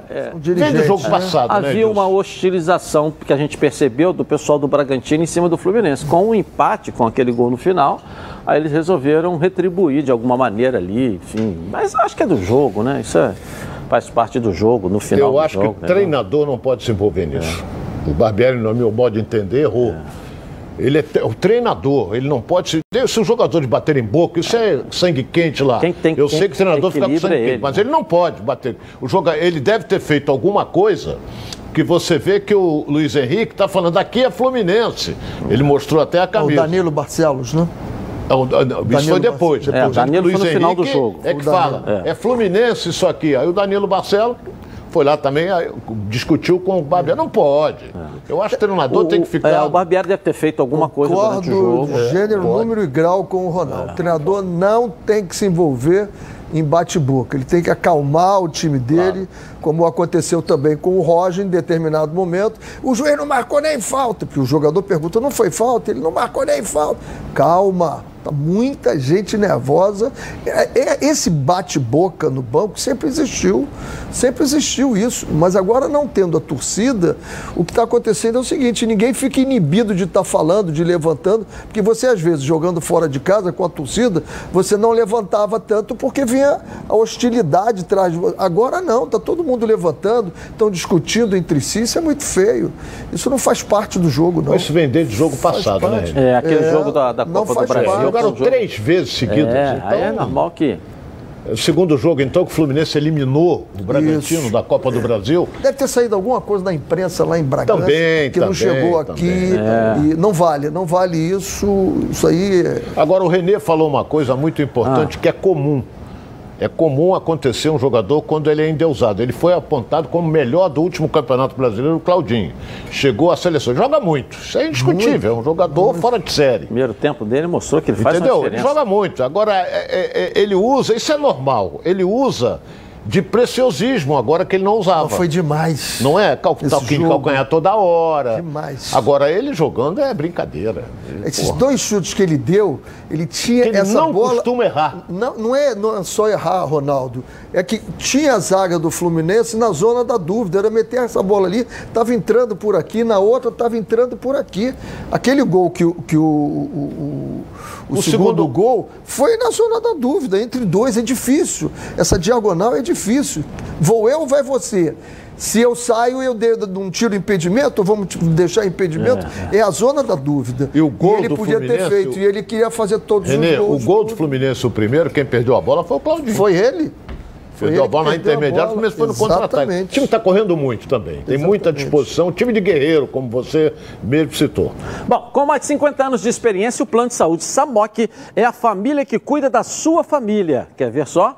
S4: É, Desde o jogo né? passado,
S3: Havia
S4: né,
S3: uma hostilização que a gente percebeu do pessoal do Bragantino em cima do Fluminense. Com o um empate, com aquele gol no final, aí eles resolveram retribuir de alguma maneira ali, enfim. Mas acho que é do jogo, né? Isso é, faz parte do jogo, no final
S4: Eu acho
S3: jogo,
S4: que o né? treinador não pode se envolver nisso. É. O Barbieri, no meu modo de entender, errou. É. Ele é o treinador, ele não pode se. Se os jogadores baterem boca, isso é sangue quente lá.
S3: Quem tem,
S4: Eu
S3: quem
S4: sei que o treinador fica com sangue
S3: é
S4: quente, mas ele não pode bater. O joga, ele deve ter feito alguma coisa que você vê que o Luiz Henrique está falando aqui é Fluminense. Ele mostrou até a camisa.
S5: É o Danilo Barcelos, né?
S4: É o, isso foi depois. Depois.
S3: É, Danilo Luiz foi no final do jogo.
S4: É que fala, é. é Fluminense isso aqui. Aí o Danilo Barcelos foi lá também, discutiu com o Barbieri. Não pode. É. Eu acho que o treinador o, tem que ficar.
S3: É, o Barbieri deve ter feito alguma coisa durante o jogo.
S5: Gênero, é, número e grau com o Ronaldo. É. O treinador não tem que se envolver em bate-boca. Ele tem que acalmar o time dele, claro. Como aconteceu também com o Roger em determinado momento. O juiz não marcou nem falta, porque o jogador pergunta: não foi falta? Ele não marcou nem falta. Calma. Tá muita gente nervosa. É, é, esse bate-boca no banco sempre existiu, sempre existiu isso. Mas agora, não tendo a torcida, o que está acontecendo é o seguinte: ninguém fica inibido de estar tá falando, de levantando, porque você, às vezes, jogando fora de casa com a torcida, você não levantava tanto porque vinha a hostilidade atrás. Agora não, está todo mundo levantando, estão discutindo entre si, isso é muito feio. Isso não faz parte do jogo, não.
S4: Isso vem desde o jogo passado, né?
S3: É, aquele é, jogo da, da Copa do Brasil
S4: jogaram três vezes seguidas.
S3: É, então, é normal que.
S4: O segundo jogo, então, que o Fluminense eliminou o Bragantino Isso. da Copa do Brasil.
S5: Deve ter saído alguma coisa da imprensa lá em Bragança
S4: também,
S5: que
S4: também,
S5: não chegou aqui. É. E não vale, não vale isso. Isso aí. É-
S4: Agora, o Renê falou uma coisa muito importante ah. que é comum. É comum acontecer um jogador quando ele é endeusado. Ele foi apontado como melhor do último campeonato brasileiro, o Claudinho. Chegou à seleção, joga muito. Isso é indiscutível, é um jogador muito. fora de série. O
S3: primeiro tempo dele mostrou que ele faz
S4: Entendeu?
S3: Ele
S4: joga muito. Agora, é, é, é, ele usa, isso é normal, ele usa de preciosismo, agora que ele não usava. Não
S5: foi demais.
S4: Não é? Cal, talquinho de calcanhar toda hora.
S5: Demais.
S4: Agora ele jogando é brincadeira.
S5: Esses porra. dois chutes que ele deu, ele tinha
S4: ele
S5: essa
S4: não
S5: bola.
S4: não costuma errar.
S5: Não, não, é, não é só errar, Ronaldo. É que tinha a zaga do Fluminense na zona da dúvida. Era meter essa bola ali, estava entrando por aqui, na outra estava entrando por aqui. Aquele gol que, que o, o, o, o segundo, segundo gol foi na zona da dúvida. Entre dois é difícil. Essa diagonal é difícil. Vou eu ou vai você? Se eu saio, eu dei um tiro impedimento, vamos deixar impedimento, é, é. é, a zona da dúvida.
S4: E o gol
S5: e ele
S4: do
S5: podia
S4: Fluminense,
S5: ter feito, e ele queria fazer todos
S4: Renê,
S5: os gols.
S4: O gol do Fluminense, o primeiro, quem perdeu a bola foi o Claudinho.
S5: Foi ele.
S4: Perdeu a bola na intermediária, o Fluminense foi no contra-ataque. O time está correndo muito também. Tem Exatamente. muita disposição. Time de guerreiro, como você mesmo citou.
S3: Bom, com mais de 50 anos de experiência, o Plano de Saúde Samok é a família que cuida da sua família. Quer ver só?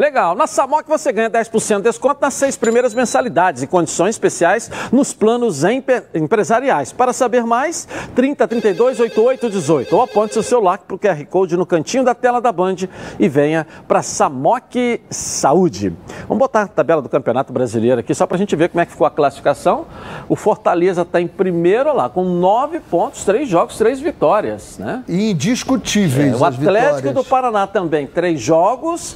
S3: Legal. Na Samok você ganha 10% de desconto nas seis primeiras mensalidades e condições especiais nos planos empresariais. Para saber mais, 30 32 88 18 ou aponte seu celular para o QR Code no cantinho da tela da Band e venha para Samok Saúde. Vamos botar a tabela do Campeonato Brasileiro aqui só para a gente ver como é que ficou a classificação. O Fortaleza está em primeiro lá com nove pontos, três jogos, três vitórias, né?
S5: Indiscutíveis.
S3: É, o Atlético vitórias. do Paraná também, três jogos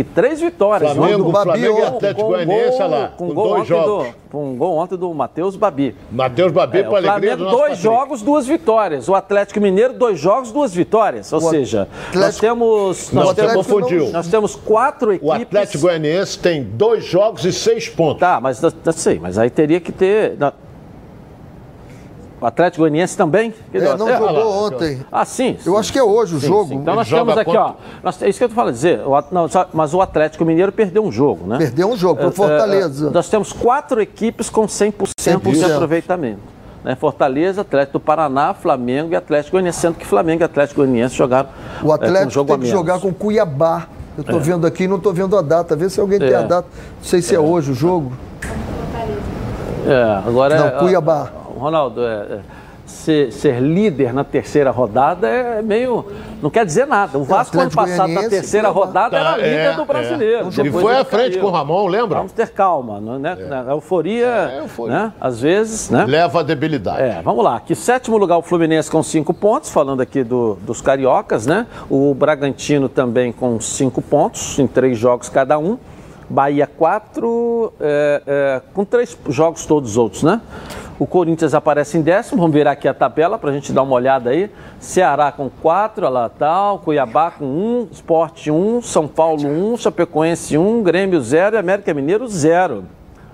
S3: e três vitórias.
S4: Flamengo, Flamengo e Atlético Goianiense, lá, com, com dois jogos.
S3: Do, com um gol ontem do Matheus Babi.
S4: Matheus Babi, é, para alegria do
S3: nosso dois Patrick. jogos, duas vitórias. O Atlético Mineiro, dois jogos, duas vitórias. Ou o seja, Atlético... nós temos...
S4: Nós, temos, confundiu.
S3: nós temos quatro equipes...
S4: O Atlético Goianiense tem dois jogos e seis pontos.
S3: Tá, mas sei, mas aí teria que ter... O Atlético Goianiense também?
S5: É, não é, jogou ontem.
S3: Ah, sim.
S5: Eu acho que é hoje o
S3: sim,
S5: jogo.
S3: Sim. Então nós temos aqui, ó. Nós, é isso que eu tô falando dizer. O, não, mas o Atlético Mineiro perdeu um jogo, né?
S5: Perdeu um jogo, pro é, Fortaleza.
S3: É, nós temos quatro equipes com 100%, 100%. de aproveitamento. Né? Fortaleza, Atlético do Paraná, Flamengo e Atlético Goianiense, sendo que Flamengo e Atlético Goianiense jogaram
S5: O Atlético é, um jogo tem que jogar com Cuiabá. Eu estou é. vendo aqui, não estou vendo a data. Vê se alguém tem a data. Não sei se é, hoje o jogo.
S3: É, agora
S5: Não, Cuiabá.
S3: Ronaldo, é, ser, ser, líder na terceira rodada é meio. Não quer dizer nada. O Vasco, ano passado, na terceira rodada, era líder é, do brasileiro.
S4: É. Ele foi à frente caiu. com o Ramon, lembra?
S3: Vamos ter calma. Né? É. A euforia, é, euforia. Né? às vezes. Né?
S4: Leva a debilidade.
S3: É, vamos lá. Aqui, sétimo lugar, o Fluminense com cinco pontos, falando aqui do, dos cariocas, né? O Bragantino também com cinco pontos, em três jogos cada um. Bahia quatro, é, é, com três jogos todos os outros, né? O Corinthians aparece em décimo, vamos ver aqui a tabela para a gente dar uma olhada aí. Ceará com quatro, lá tal, Cuiabá com um, Esporte um, São Paulo um, Chapecoense um, Grêmio zero e América Mineiro zero.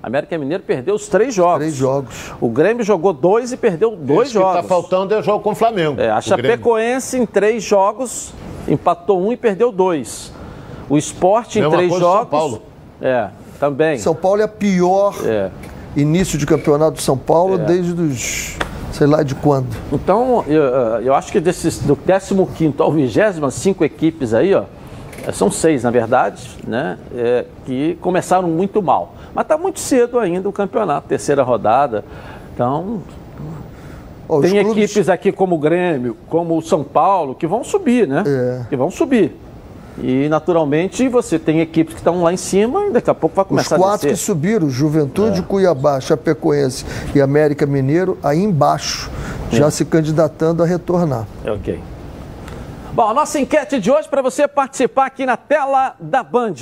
S3: América Mineiro perdeu os três jogos.
S5: Três jogos.
S3: O Grêmio jogou dois e perdeu dois Esse jogos.
S4: O que está faltando é o jogo com o Flamengo.
S3: É, a Chapecoense em três jogos empatou um e perdeu dois. O Esporte em três jogos. São Paulo. É, também.
S5: São Paulo é a pior. É início de campeonato de São Paulo é. desde os sei lá de quando.
S3: Então, eu, eu acho que desses, do 15 ao 20, cinco equipes aí, ó, são seis na verdade, né, é, que começaram muito mal. Mas está muito cedo ainda o campeonato, terceira rodada. Então, oh, tem clubes... equipes aqui como o Grêmio, como o São Paulo, que vão subir, né? É. Que vão subir. E, naturalmente, você tem equipes que estão lá em cima e daqui a pouco vai começar
S5: a Os quatro que subiram, Juventude, é. Cuiabá, Chapecoense e América Mineiro, aí embaixo, já é. se candidatando a retornar.
S3: É ok. Bom, a nossa enquete de hoje para você participar aqui na tela da Band.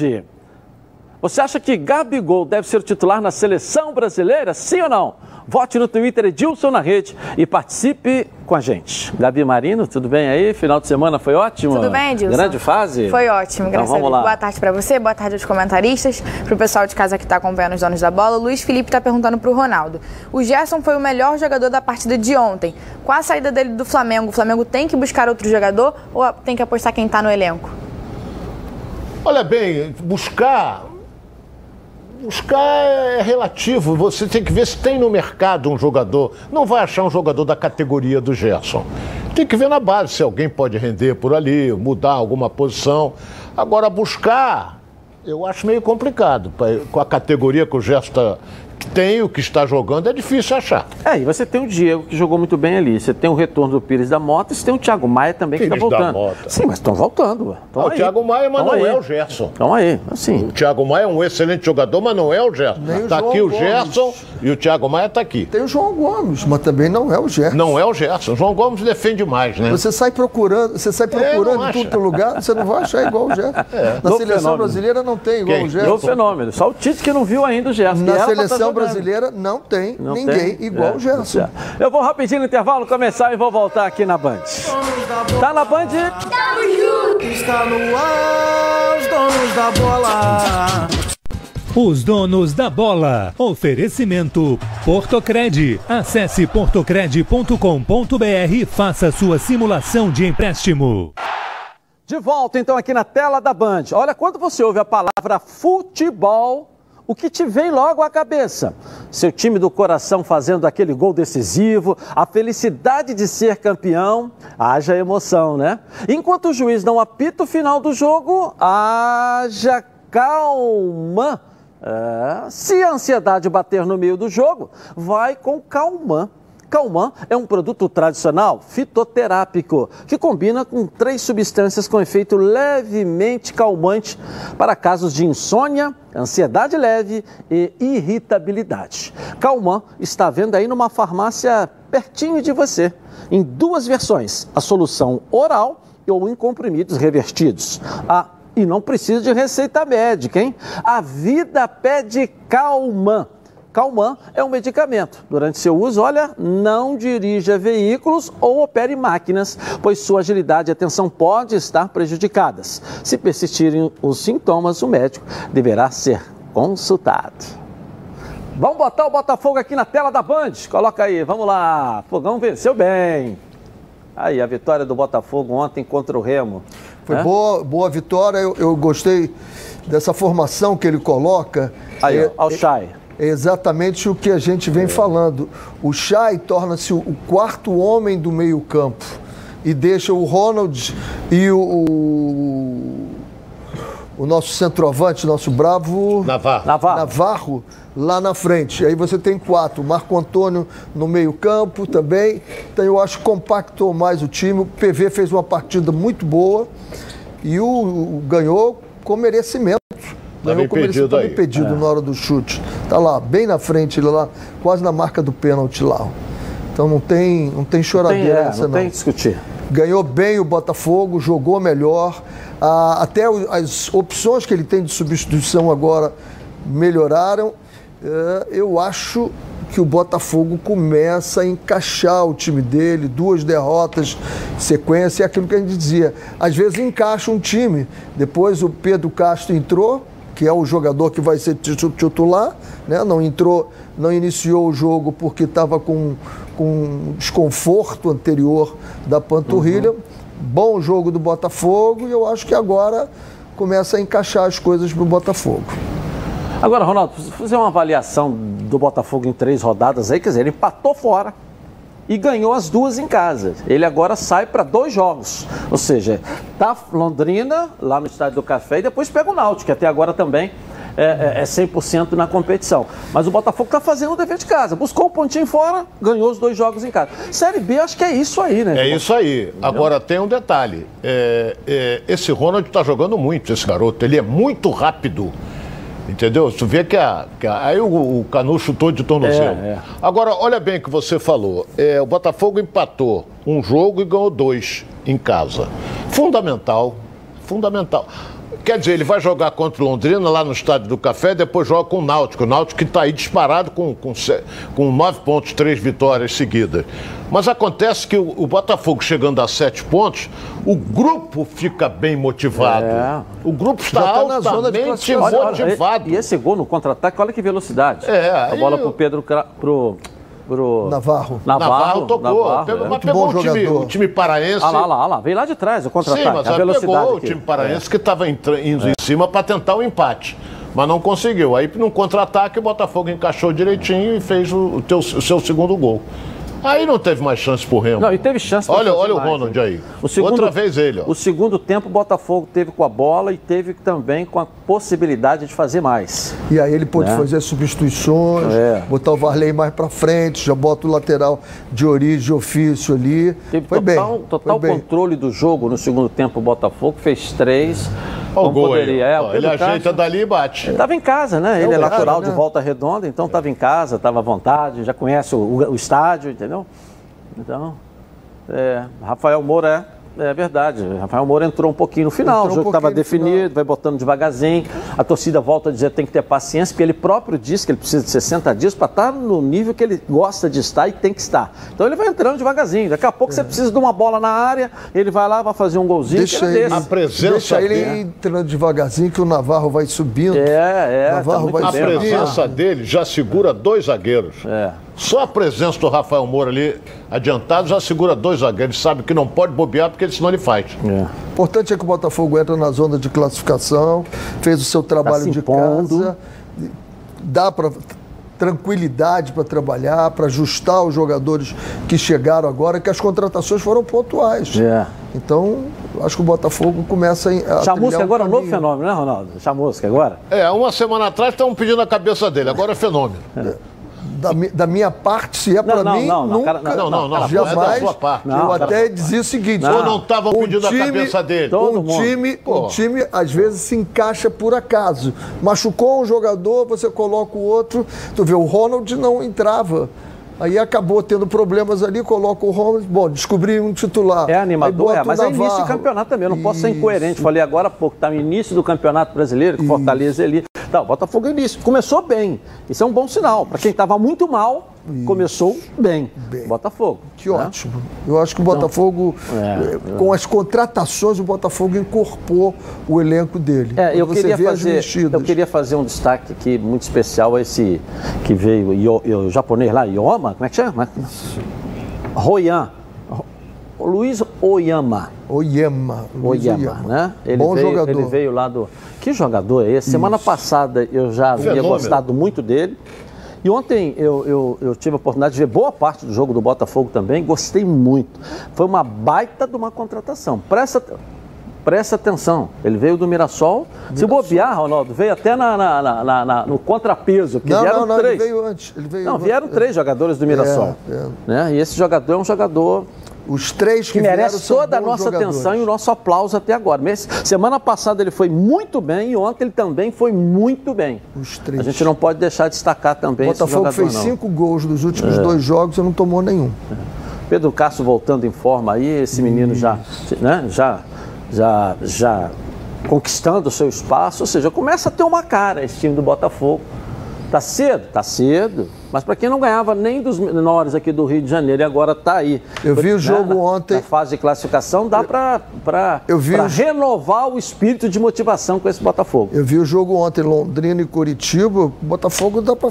S3: Você acha que Gabigol deve ser titular na seleção brasileira? Sim ou não? Vote no Twitter Edilson na rede e participe com a gente. Gabi Marino, tudo bem aí? Final de semana foi ótimo?
S1: Tudo bem, Edilson?
S3: Grande fase?
S1: Foi ótimo, então, graças a Deus. Lá. Boa tarde para você, boa tarde aos comentaristas, para o pessoal de casa que está acompanhando os donos da bola. O Luiz Felipe está perguntando para o Ronaldo. O Gerson foi o melhor jogador da partida de ontem. Com a saída dele do Flamengo, o Flamengo tem que buscar outro jogador ou tem que apostar quem está no elenco?
S4: Olha bem, buscar buscar é relativo. Você tem que ver se tem no mercado um jogador. Não vai achar um jogador da categoria do Gerson. Tem que ver na base se alguém pode render por ali, mudar alguma posição. Agora, buscar, eu acho meio complicado. Com a categoria que o Gerson está tem, o que está jogando, é difícil achar.
S3: É, e você tem o Diego, que jogou muito bem ali. Você tem o retorno do Pires da Mota e você tem o Thiago Maia também, que está voltando. Mota. Sim, mas estão voltando.
S4: Ah, o Thiago Maia, mas não
S3: aí.
S4: é o Gerson.
S3: Então aí, assim.
S4: O Thiago Maia é um excelente jogador, mas não é o Gerson. Está aqui o Gerson e o Thiago Maia está aqui.
S5: Tem o João Gomes, mas também não é o Gerson.
S4: Não é o Gerson. O João Gomes defende mais, né?
S5: Você sai procurando, você sai procurando é, em tudo lugar, você não vai achar igual o Gerson. É. Na seleção fenômeno. brasileira não tem igual Quem? o Gerson.
S3: O fenômeno. Só o Tite que não viu ainda o Gerson.
S5: Na seleção brasileira não tem não ninguém tem? igual é. o Gerson.
S3: Eu vou rapidinho no intervalo começar e vou voltar aqui na Band. Tá na Band? Está no ar,
S6: os donos da bola. Os donos da bola. Oferecimento Portocred. Acesse portocred.com.br e faça sua simulação de empréstimo.
S3: De volta então aqui na tela da Band. Olha, quando você ouve a palavra futebol, o que te vem logo à cabeça? Seu time do coração fazendo aquele gol decisivo, a felicidade de ser campeão, haja emoção, né? Enquanto o juiz não apita o final do jogo, haja calma é, se a ansiedade bater no meio do jogo, vai com Calman. Calman é um produto tradicional fitoterápico que combina com três substâncias com efeito levemente calmante para casos de insônia, ansiedade leve e irritabilidade. Calman está vendo aí numa farmácia pertinho de você, em duas versões: a solução oral ou em comprimidos revertidos. A e não precisa de receita médica, hein? A vida pede calma. Calman é um medicamento. Durante seu uso, olha, não dirija veículos ou opere máquinas, pois sua agilidade e atenção pode estar prejudicadas. Se persistirem os sintomas, o médico deverá ser consultado. Vamos botar o Botafogo aqui na tela da Band. Coloca aí, vamos lá. Fogão venceu bem. Aí, a vitória do Botafogo ontem contra o Remo.
S5: Foi é? boa, boa vitória, eu, eu, gostei dessa formação que ele coloca.
S3: Aí, é, ó, o Chay.
S5: É exatamente o que a gente vem é. falando. O Chay torna-se o quarto homem do meio-campo e deixa o Ronald e o, o, o nosso centroavante, nosso bravo
S4: Navarro.
S5: Navarro. Navarro lá na frente. Aí você tem quatro. Marco Antônio no meio-campo também. Então eu acho que compactou mais o time. O PV fez uma partida muito boa e o, o ganhou com merecimento.
S4: Tá ganhou com merecimento
S5: aí. impedido é. na hora do chute. Tá lá, bem na frente, ele lá, quase na marca do pênalti lá. Então não tem, não tem choradeira
S3: não tem, é, essa, não. Não tem discutir.
S5: Ganhou bem o Botafogo, jogou melhor. Ah, até as opções que ele tem de substituição agora melhoraram. É, eu acho que o Botafogo começa a encaixar o time dele, duas derrotas sequência, é aquilo que a gente dizia. Às vezes encaixa um time, depois o Pedro Castro entrou, que é o jogador que vai ser titular, né? não entrou, não iniciou o jogo porque estava com, com desconforto anterior da panturrilha. Uhum. Bom jogo do Botafogo e eu acho que agora começa a encaixar as coisas para o Botafogo.
S3: Agora, Ronaldo, fazer uma avaliação do Botafogo em três rodadas aí, quer dizer, ele empatou fora e ganhou as duas em casa. Ele agora sai para dois jogos. Ou seja, tá Londrina, lá no Estádio do Café, e depois pega o Náutico, que até agora também é, é 100% é na competição. Mas o Botafogo está fazendo o dever de casa. Buscou um pontinho fora, ganhou os dois jogos em casa. Série B, acho que é isso aí, né?
S4: É isso aí. Entendeu? Agora, tem um detalhe. É, é, esse Ronald está jogando muito, esse garoto. Ele é muito rápido. Entendeu? Tu vê que, a, que a, aí o, o Canu chutou de tornozelo. É, é. Agora, olha bem o que você falou. É, o Botafogo empatou um jogo e ganhou dois em casa. Fundamental, fundamental. Quer dizer, ele vai jogar contra o Londrina lá no Estádio do Café, depois joga com o Náutico. O Náutico que está aí disparado com, com, com nove pontos, três vitórias seguidas. Mas acontece que o, o, Botafogo chegando a sete pontos, o grupo fica bem motivado. É. O grupo está tá altamente motivado.
S3: e esse gol no contra-ataque, olha que velocidade.
S4: É,
S3: a bola para o Pedro pro pro
S5: Navarro.
S4: Navarro, Navarro tocou. Navarro, pegou, é. Mas pegou o time, o time paraense.
S3: Ah lá, lá, lá, veio lá de trás o contra-ataque. Sim,
S4: mas a velocidade pegou aqui. o time paraense é. que estava indo é. em cima para tentar o empate. Mas não conseguiu. Aí, no contra-ataque, o Botafogo encaixou direitinho e fez o, teu, o seu segundo gol. Aí não teve mais chance pro Remo.
S3: Não, e teve chance
S4: Olha,
S3: fazer
S4: olha o
S3: mais,
S4: Ronald aí.
S3: O segundo,
S4: Outra vez ele, ó.
S3: O segundo tempo, o Botafogo teve com a bola e teve também com a possibilidade de fazer mais.
S5: E aí ele pôde
S3: Né?
S5: fazer substituições,
S3: É.
S5: botar o Varley mais pra frente, já bota o lateral de origem, de ofício ali.
S3: Teve
S5: foi
S3: total,
S5: bem.
S3: total
S5: foi bem.
S3: controle do jogo no segundo tempo. O Botafogo fez três.
S4: Olha o
S3: Não
S4: gol
S3: poderia.
S4: aí.
S3: É,
S4: ó.
S3: o
S4: ele ajeita
S3: Castro
S4: dali e bate.
S3: Estava em casa, né? Ele é
S5: o
S3: natural
S5: cara,
S3: de
S5: né?
S3: volta redonda, então estava em casa, estava à vontade, já conhece o, o estádio, entendeu? Então, é, Rafael Moura é. É verdade, Rafael Moura entrou um pouquinho no final,
S5: Entrou
S3: o jogo
S5: um
S3: estava definido,
S5: final.
S3: vai botando devagarzinho. A torcida volta a dizer que tem que ter paciência, porque ele próprio disse que ele precisa de 60 dias para estar no nível que ele gosta de estar e tem que estar. Então ele vai entrando devagarzinho. Daqui a pouco você precisa de uma bola na área, ele vai lá, vai fazer um golzinho.
S5: Deixa
S3: é
S5: ele,
S3: desse.
S4: A presença
S5: deixa ele
S4: dele.
S5: entrando devagarzinho que o Navarro vai subindo.
S3: É, é.
S5: Navarro
S3: tá
S5: vai
S4: A presença dele já segura dois zagueiros.
S3: É.
S4: Só a presença do Rafael Moura ali adiantado já segura dois zagueiros. Ele sabe que não pode bobear porque senão ele faz.
S3: É.
S5: O importante é que o Botafogo entra na zona de classificação, fez o seu trabalho
S3: Tá se
S5: de casa, dá para tranquilidade para trabalhar, para ajustar os jogadores que chegaram agora, que as contratações foram pontuais.
S3: É.
S5: Então, acho que o Botafogo começa a
S3: Chamusca agora é um novo fenômeno, né, Ronaldo? Chamusca agora?
S4: É, uma semana atrás estavam pedindo a cabeça dele, agora é fenômeno.
S5: Da, da minha parte, se é para mim,
S3: não, não,
S5: nunca,
S3: cara,
S4: não, não, não, é
S5: jamais.
S4: parte.
S3: Não,
S5: eu
S3: cara,
S5: até dizia o seguinte:
S3: Não.
S4: Ou não estavam pedindo a cabeça dele?
S5: Um time,
S4: Pô.
S5: um time às vezes se encaixa por acaso. Machucou um jogador, você coloca o outro. Tu vê, o Ronald não entrava. Aí acabou tendo problemas ali, coloca o Ronald. Bom, descobri um titular.
S3: É animador, é, mas é início de campeonato também. Eu não posso ser
S5: Isso.
S3: incoerente. Falei agora há pouco, está no início do campeonato brasileiro, que Fortaleza ali. Tá, o Botafogo é início. Começou bem. Isso é um bom sinal. Para quem estava muito mal, começou bem.
S5: Bem.
S3: Botafogo.
S5: Que
S3: né?
S5: ótimo. Eu acho que o Botafogo,
S3: é,
S5: eh, com as contratações, o Botafogo incorporou o elenco dele.
S3: É, eu queria, fazer, eu queria fazer um destaque aqui muito especial a esse que veio, Io- Io- o japonês lá, Ioma, como é que chama? Royan. Ro- Luiz Oyama.
S5: Oyama. Luiz
S3: Oyama, né? Ele
S5: Bom
S3: veio,
S5: jogador.
S3: Ele veio lá do. Que jogador é esse? Semana passada eu já havia gostado muito dele. E ontem eu, eu, eu tive a oportunidade de ver boa parte do jogo do Botafogo também, gostei muito. Foi uma baita de uma contratação. Presta, presta atenção, ele veio do Mirassol. Se bobear, Ronaldo, veio até na, na- na- na- na- no contrapeso, que
S5: Não,
S3: vieram
S5: não, não,
S3: três.
S5: ele veio antes. Ele veio
S3: Não, vieram
S5: antes.
S3: três jogadores do Mirassol.
S5: é.
S3: Né? E esse jogador é um jogador
S5: Os três que,
S3: que merece toda a nossa
S5: jogadores.
S3: atenção e o nosso aplauso até agora. Mas semana passada ele foi muito bem e ontem ele também foi muito bem.
S5: Os três.
S3: A gente não pode deixar de destacar
S5: O
S3: também esse
S5: Botafogo
S3: jogador,
S5: fez
S3: não. É.
S5: cinco gols nos últimos dois jogos e não tomou nenhum.
S3: Pedro Castro voltando em forma aí, esse menino já, né, já, já, já conquistando o seu espaço, ou seja, começa a ter uma cara esse time do Botafogo. Tá cedo? Tá cedo. Mas para quem não ganhava nem dos menores aqui do Rio de Janeiro e agora tá aí.
S5: Eu vi o jogo
S3: na-
S5: ontem.
S3: Na fase de classificação, dá para
S5: Eu o-
S3: renovar o espírito de motivação com esse Botafogo.
S5: Eu vi o jogo ontem, Londrina e Curitiba. O Botafogo dá para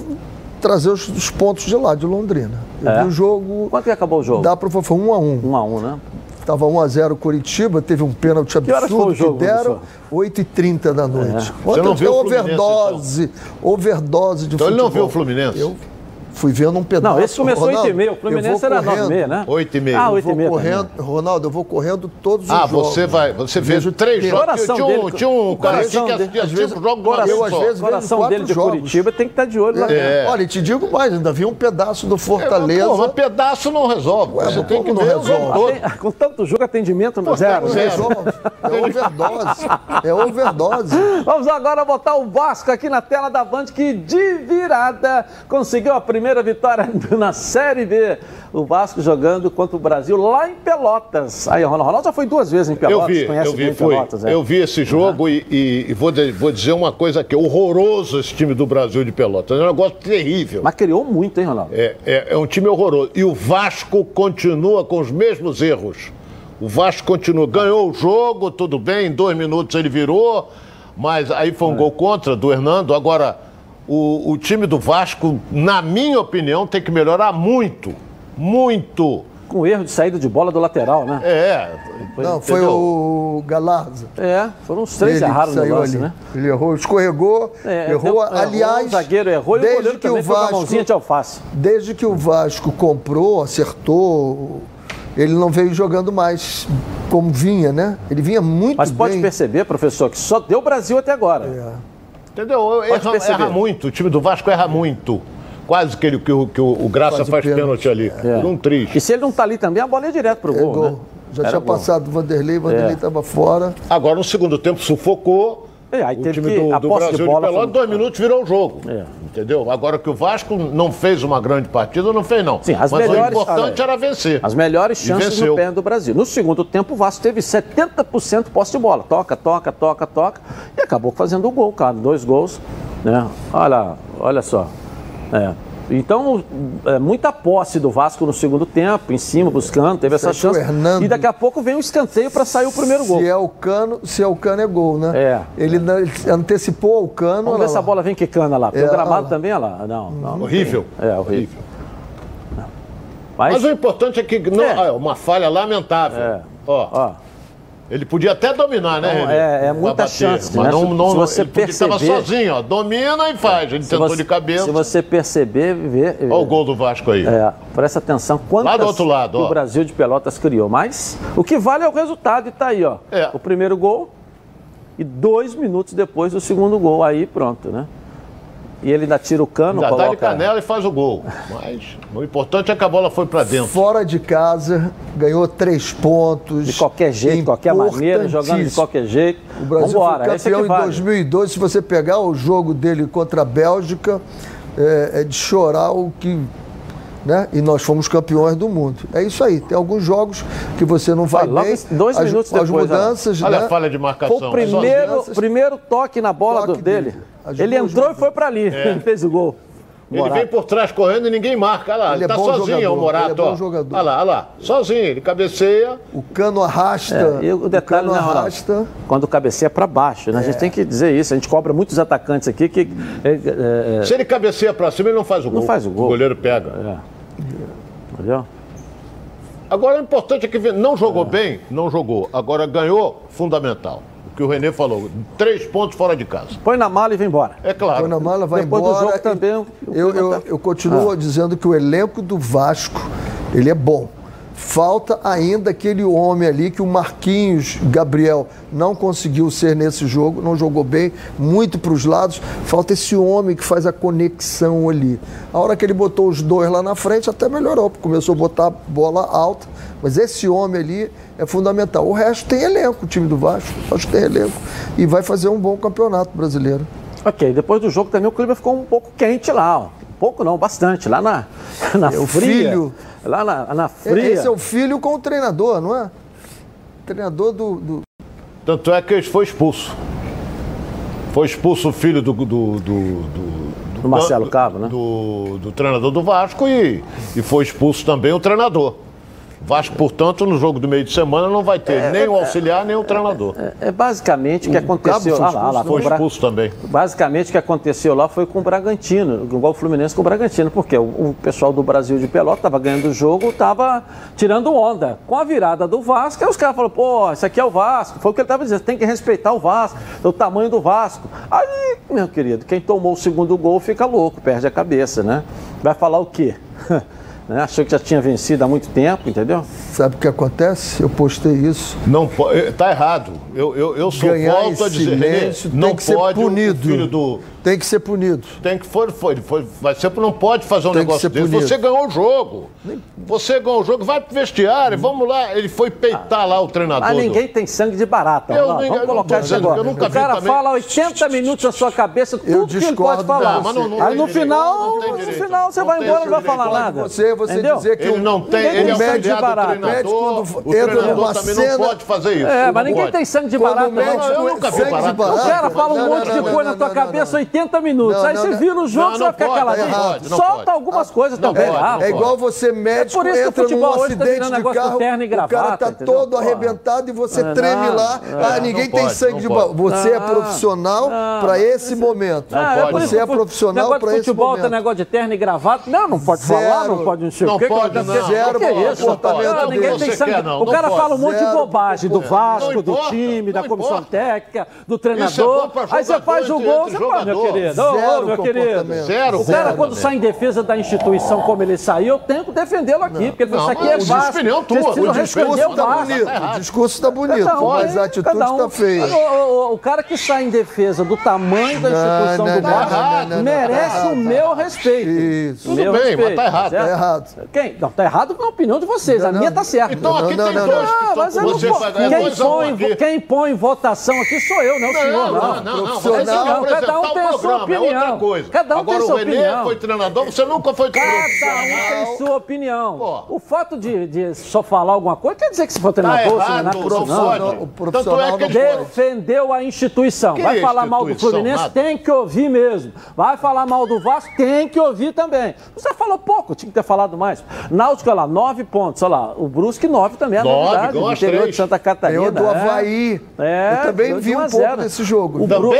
S5: trazer os, os pontos de lá, de Londrina. Eu
S3: É?
S5: vi o jogo.
S3: Quanto que acabou o jogo?
S5: Dá para foi um a um.
S3: Um a um, né?
S5: Estava 1 a 0 Curitiba, teve um pênalti
S3: Que
S5: absurdo
S3: jogo,
S5: que deram,
S3: professor?
S5: 8h30 da noite.
S4: Você não
S5: Ontem
S4: viu o
S5: foi
S4: Fluminense,
S5: overdose, overdose de
S4: Então ele não
S5: futebol.
S4: viu o Fluminense?
S5: Eu fui vendo um pedaço.
S3: Não, esse começou
S5: Ronaldo,
S3: 8 e meia. O Fluminense era 9 e meia, né?
S4: Oito e meia.
S3: Ah,
S4: Eu
S3: 8 e
S5: Vou
S3: meia
S5: correndo. Ronaldo, eu vou correndo todos os
S4: Ah,
S5: jogos.
S4: você vai, você vê
S5: Vejo
S4: três jogos.
S3: Coração
S4: Tinha um,
S3: dele-
S4: tinha um
S3: o
S4: cara aqui
S3: coração
S4: que assistia cinco
S5: vezes-
S4: jogos uma
S5: eu, às vezes,
S3: O coração
S5: quatro
S3: dele de
S5: jogos.
S3: Curitiba tem que estar de olho lá.
S4: É.
S5: Olha, e te digo mais, ainda vi um pedaço do Fortaleza.
S4: Pô, mas pedaço não resolve.
S5: Ué,
S4: você tem que
S5: não
S4: o
S5: resolve?
S3: com tanto jogo, atendimento no zero.
S5: Não
S4: Zero.
S5: resolve. É overdose. É overdose.
S3: Vamos agora botar o Vasco aqui na tela da Band, que de virada conseguiu a primeira vitória [LAUGHS] na Série B. O Vasco jogando contra o Brasil lá em Pelotas. Aí, Ronaldo, Ronaldo já foi duas vezes em
S4: Eu
S3: Pelotas,
S4: vi,
S3: conhece
S4: eu vi,
S3: bem
S4: fui.
S3: Pelotas. é.
S4: Eu vi esse jogo e, e- e vou, vou dizer uma coisa aqui. Horroroso esse time do Brasil de Pelotas. É um negócio terrível.
S3: Mas criou muito, hein, Ronaldo?
S4: É, é- é um time horroroso. E o Vasco continua com os mesmos erros. O Vasco continua. Ganhou o jogo, tudo bem, em dois minutos ele virou, mas aí foi um gol contra do Hernando. Agora, o, o time do Vasco, na minha opinião, tem que melhorar muito. Muito.
S3: com erro de saída de bola do lateral, né?
S4: É.
S5: Não, foi
S4: entendeu?
S5: o Galarza.
S3: É, foram os três
S5: Ele que
S3: erraram no lance,
S5: ali.
S3: né?
S5: Ele errou, escorregou,
S3: É,
S5: errou.
S3: deu-
S5: aliás,
S3: o zagueiro errou e o
S5: desde
S3: goleiro
S5: que
S3: também
S5: o
S3: foi com a
S5: Vasco,
S3: mãozinha de alface.
S5: Desde que o Vasco comprou, acertou, ele não veio jogando mais como vinha, né? Ele vinha muito
S3: Mas pode
S5: bem.
S3: perceber, professor, que só deu Brasil até agora.
S5: É.
S4: Entendeu? Erra, erra muito. O time do Vasco erra muito. Quase que, ele, que, o, que o, o Graça
S5: Quase
S4: faz
S5: pênalti.
S4: pênalti ali.
S3: É.
S4: Por um triste.
S3: E se ele não tá ali também, a bola é direto pro
S5: É
S3: gol,
S5: gol.
S3: né?
S5: Já
S3: Era
S5: tinha
S3: gol.
S5: passado o Vanderlei, o Vanderlei
S3: É.
S5: estava fora.
S4: Agora, no segundo tempo, sufocou.
S3: É, aí
S4: o
S3: teve
S4: time
S3: que-
S4: do,
S3: a
S4: do
S3: de
S4: Brasil de,
S3: bola
S4: Pelotas,
S3: foi-
S4: dois minutos virou o jogo.
S3: É.
S4: Entendeu? Agora que o Vasco não fez uma grande partida, não fez, não.
S3: Sim, as
S4: Mas
S3: melhores-
S4: o importante era vencer.
S3: As melhores chances no pé do Brasil. No segundo tempo, o Vasco teve 70% posse de bola. Toca, toca, toca, toca. E acabou fazendo o gol, cara. Dois gols. Né? Olha, olha só. É. Então, é, muita posse do Vasco no segundo tempo, em cima, buscando, teve essa chance.
S5: Hernando.
S3: E daqui a pouco vem um escanteio para sair o primeiro gol.
S5: Se é o cano, se é o cano é gol, né?
S3: É.
S5: Ele, ele antecipou ao cano.
S3: Vamos
S5: olha
S3: ver se a bola vem quicando lá. Porque
S5: É,
S3: o gramado
S5: lá.
S3: também, olha lá. Não, não. não
S4: Horrível.
S3: tem. É, horrível. Mas,
S4: Mas o importante é que não,
S3: É.
S4: ah, uma falha lamentável.
S3: É.
S4: Ó,
S3: ó,
S4: ele podia até dominar, né?
S3: Não, é- é muita
S4: bater,
S3: chance,
S4: Mas
S3: né?
S4: não, não,
S3: se você
S4: ele
S3: perceber-
S4: sozinho, ó. Domina e faz. Ele tentou
S3: você,
S4: de cabeça.
S3: se você perceber, ver.
S4: Olha o gol do Vasco aí.
S3: É, presta atenção quantas
S4: Lá do outro lado, ó.
S3: o Brasil de Pelotas criou. Mas o que vale é o resultado e tá aí, ó.
S4: É.
S3: O primeiro gol e dois minutos depois do segundo gol. Aí pronto, né? E ele ainda tira o cano,
S4: Ainda dá de
S3: coloca...
S4: canela e faz o gol. Mas o importante é que a bola foi pra dentro.
S5: Fora de casa, ganhou três pontos.
S3: De qualquer jeito, de qualquer maneira, jogando de qualquer jeito.
S5: O Brasil
S3: Vambora,
S5: foi
S3: é
S5: campeão
S3: que
S5: em
S3: vale.
S5: 2012. Se você pegar o jogo dele contra a Bélgica, é, é de chorar o que. Né? E nós fomos campeões do mundo. É isso aí. Tem alguns jogos que você não vai
S3: Olha,
S5: bem.
S3: dois
S5: as,
S3: minutos
S5: as
S3: depois, olha.
S5: mudanças.
S4: Olha
S5: né?
S4: a falha de marcação.
S3: Foi o primeiro,
S5: mudanças-
S3: primeiro toque na bola
S5: Toque
S3: do- dele.
S5: dele.
S3: Ele entrou e foi pra ali. Ele [LAUGHS] fez o gol.
S4: Ele
S3: Morato.
S4: vem por trás correndo e ninguém marca. Olha lá,
S5: Ele
S4: ele,
S5: é
S4: tá sozinho,
S5: jogador,
S4: o Morato.
S5: ele é bom jogador.
S4: Olha lá, olha lá. Sozinho, ele cabeceia.
S5: O cano arrasta.
S3: É, e o detalhe,
S5: cano
S3: né,
S5: arrasta.
S3: Quando cabeceia para baixo, né? A gente tem que dizer isso. A gente cobra muitos atacantes aqui que. é, é, é,
S4: Se ele cabeceia pra cima, ele não faz o gol.
S3: faz o gol.
S4: O goleiro pega.
S3: é. Entendeu?
S4: Agora, o importante é que não jogou bem, não jogou. Agora ganhou, fundamental. O que o Renê falou, três pontos fora de casa.
S3: Põe na mala e vem embora.
S4: É claro.
S5: Põe na mala, vai
S3: Depois do
S5: embora.
S3: jogo
S5: E
S3: também,
S5: Eu, eu,
S3: o-
S5: eu continuo dizendo que o elenco do Vasco, ele é bom. Falta ainda aquele homem ali que o Marquinhos Gabriel não conseguiu ser nesse jogo, não jogou bem, muito para os lados. Falta esse homem que faz a conexão ali. A hora que ele botou os dois lá na frente, até melhorou, porque começou a botar bola alta. Mas esse homem ali é fundamental. O resto tem elenco, o time do Vasco. O Vasco tem elenco e vai fazer um bom campeonato brasileiro.
S3: Ok, depois do jogo também o clima ficou um pouco quente lá. Ó. Pouco não, bastante. Lá na, [LAUGHS] na
S5: É,
S3: fria.
S5: filho-
S3: Lá na, na fria.
S5: Esse é o filho com o treinador, não é? Treinador do. do-
S4: Tanto é que ele foi expulso. Foi expulso o filho do. do, do, do-
S3: Do Marcelo Cabo, né?
S4: Do, do treinador do Vasco e, e foi expulso também o treinador. Vasco, portanto, no jogo do meio de semana não vai ter nem o auxiliar, nem o treinador.
S3: É, é basicamente o que aconteceu. Ah lá, lá,
S5: expulso,
S4: Foi
S3: o Bra-
S4: expulso também.
S3: Basicamente o que aconteceu lá foi com o Bragantino, igual o Fluminense com o Bragantino, porque o, o pessoal do Brasil de Pelota estava ganhando o jogo, estava tirando onda. Com a virada do Vasco, aí os caras falaram, pô, isso aqui é o Vasco. Foi o que ele estava dizendo, tem que respeitar o Vasco, o tamanho do Vasco. Aí, meu querido, quem tomou o segundo gol fica louco, perde a cabeça, né? Vai falar o quê? [LAUGHS] Né? Achou que já tinha vencido há muito tempo, entendeu?
S5: Sabe o que acontece? Eu postei isso.
S4: Não pode. Tá errado. Eu, eu, eu sou
S5: Ganhar
S4: volto a dizer.
S5: silêncio
S4: Renê, não
S5: tem que ser
S4: pode o
S5: punido.
S4: filho do.
S5: Tem que ser punido.
S4: Tem que foi, foi, foi, vai ser, não pode fazer um
S5: Tem
S4: negócio desse.
S5: punido.
S4: Você ganhou o jogo. Você ganhou o jogo, vai pro vestiário, vamos lá. Ele foi peitar lá o treinador.
S3: Mas
S4: do-
S3: ninguém tem sangue de barata.
S4: Eu
S3: Vamos
S4: não
S3: colocar isso agora.
S4: eu
S3: O cara
S4: também.
S3: fala 80 minutos na sua cabeça, tudo
S5: Eu
S3: que ele
S5: discordo
S3: pode falar.
S4: Não, mas não- não
S3: Aí no
S4: direito,
S3: final, no
S4: direito,
S3: final você vai embora e não vai falar nada.
S5: você- você
S3: Entendeu?
S5: dizer que
S4: Ele não tem,
S3: Ninguém
S4: ele é
S3: tem
S4: o
S3: sangue de barata.
S5: Médico,
S4: treinador. O
S5: entra
S4: treinador também não pode fazer isso.
S3: É, mas ninguém tem sangue de barata.
S5: o médico
S3: cara fala um monte de coisa na tua cabeça. 80 minutos.
S5: Não,
S3: aí
S5: não,
S3: você
S5: não.
S3: vira o jogo,
S4: Não,
S3: você vai
S4: não
S3: ficar
S4: pode,
S3: caladinho.
S4: não pode, não
S3: Solta
S4: pode.
S3: algumas coisas
S4: não
S3: também.
S4: pode,
S3: ah,
S4: não
S5: É igual você médico
S3: por isso que o
S5: entra num
S3: futebol hoje tá
S5: acidente
S3: virando
S5: de carro,
S3: terno e
S5: o cara
S3: gravata,
S5: tá
S3: entendeu?
S5: todo
S3: Porra.
S5: arrebentado e você
S3: Não,
S5: treme lá.
S3: não,
S5: ah, ninguém
S4: não
S5: tem
S4: pode,
S5: sangue
S4: não
S5: de
S4: pode.
S5: bola. Você é
S3: Não,
S5: profissional
S3: não,
S5: para esse momento.
S3: Ah,
S4: pode,
S3: é
S5: Você é profissional para esse
S3: futebol,
S5: momento.
S3: tem negócio de terno e gravata. Não, não pode falar,
S5: Zero.
S3: não pode não
S4: Não
S3: o quê.
S4: pode,
S3: que-
S4: não.
S5: Zero
S3: que é isso?
S5: comportamento
S3: Não, ninguém tem sangue.
S4: não,
S3: o
S4: não
S3: cara
S4: pode.
S3: fala um monte de
S5: Zero
S3: bobagem do Vasco,
S4: Não
S3: do time, da
S4: não
S3: comissão técnica, do
S4: é
S3: treinador. Aí você faz o gol, você fala, meu querido. Ô, meu querido.
S4: Zero
S3: O cara,
S4: zero
S3: quando sai em defesa da instituição como ele saiu, eu tenho que defendê-lo aqui, porque ele
S4: Não,
S3: isso aqui é
S4: o
S3: Vasco.
S4: opinião tua, o discurso
S3: responder o
S5: tá
S3: Vasco.
S5: bonito, o discurso tá bonito,
S3: um,
S5: mas a
S3: é,
S5: atitude
S3: cada um.
S5: tá feia.
S3: O, o- o cara que sai em defesa do tamanho da
S5: Não,
S3: instituição
S5: não,
S3: do
S5: não,
S3: Vasco
S5: não, não, não,
S3: merece
S5: tá
S3: o meu respeito.
S5: Isso.
S3: O meu
S4: Tudo bem, mas
S3: respeito,
S4: tá errado.
S5: Tá errado.
S3: Quem? Não, tá errado na opinião de vocês. a
S5: Não,
S3: minha
S5: não.
S3: tá certa.
S4: Então aqui
S5: Não,
S4: tem
S5: não,
S4: dois
S5: não.
S3: mas eu não quem, põe,
S4: aqui.
S3: quem põe votação aqui sou eu, não o senhor.
S4: Não,
S3: Não,
S4: não, não, não. Que
S3: Cada um tem
S4: o programa, é outra
S3: opinião.
S4: coisa.
S3: Cada um
S4: Agora
S3: tem
S4: o
S3: sua
S4: Renê
S3: opinião.
S4: foi treinador, você nunca foi
S3: Cada um tem sua opinião.
S4: Pô.
S3: O fato de, de só falar alguma coisa quer dizer que se for
S4: Tá
S3: treinador, se
S4: errado,
S3: não é
S4: não
S3: profissional.
S4: pode.
S5: O
S4: Tanto
S5: profissional
S4: é que
S5: não
S3: Defendeu a instituição.
S4: Que
S3: Vai falar mal do
S4: instituição?
S3: Fluminense,
S4: Nada.
S3: tem que ouvir mesmo. Vai falar mal do Vasco, tem que ouvir também. Você falou pouco, tinha que ter falado mais. Náutico, olha lá, nove pontos. Olha lá, o Brusque, nove também é
S4: Nove,
S3: novidade. do
S4: as
S3: interior
S4: três.
S3: de Santa Catarina.
S5: Ganhou do
S3: é.
S5: Havaí.
S3: É,
S5: Eu também vi
S3: 1 a
S5: um pouco
S3: 0.
S5: desse jogo.
S3: O Bru-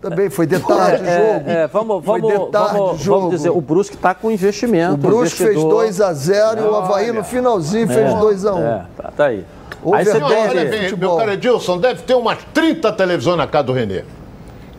S4: Também?
S5: Foi de tarde o jogo.
S3: É, é, vamos,
S5: Foi
S3: vamos,
S5: de tarde
S3: vamos,
S5: jogo.
S3: vamos dizer, o Brusque está com investimento.
S5: O Brusque fez
S3: investidor.
S5: 2 a 0 e o Havaí no finalzinho fez 2 a 1
S3: É, tá, tá aí.
S5: Houve
S3: Aí você tem
S4: Olha meu cara Edilson, deve ter umas 30 televisões na casa do Renê.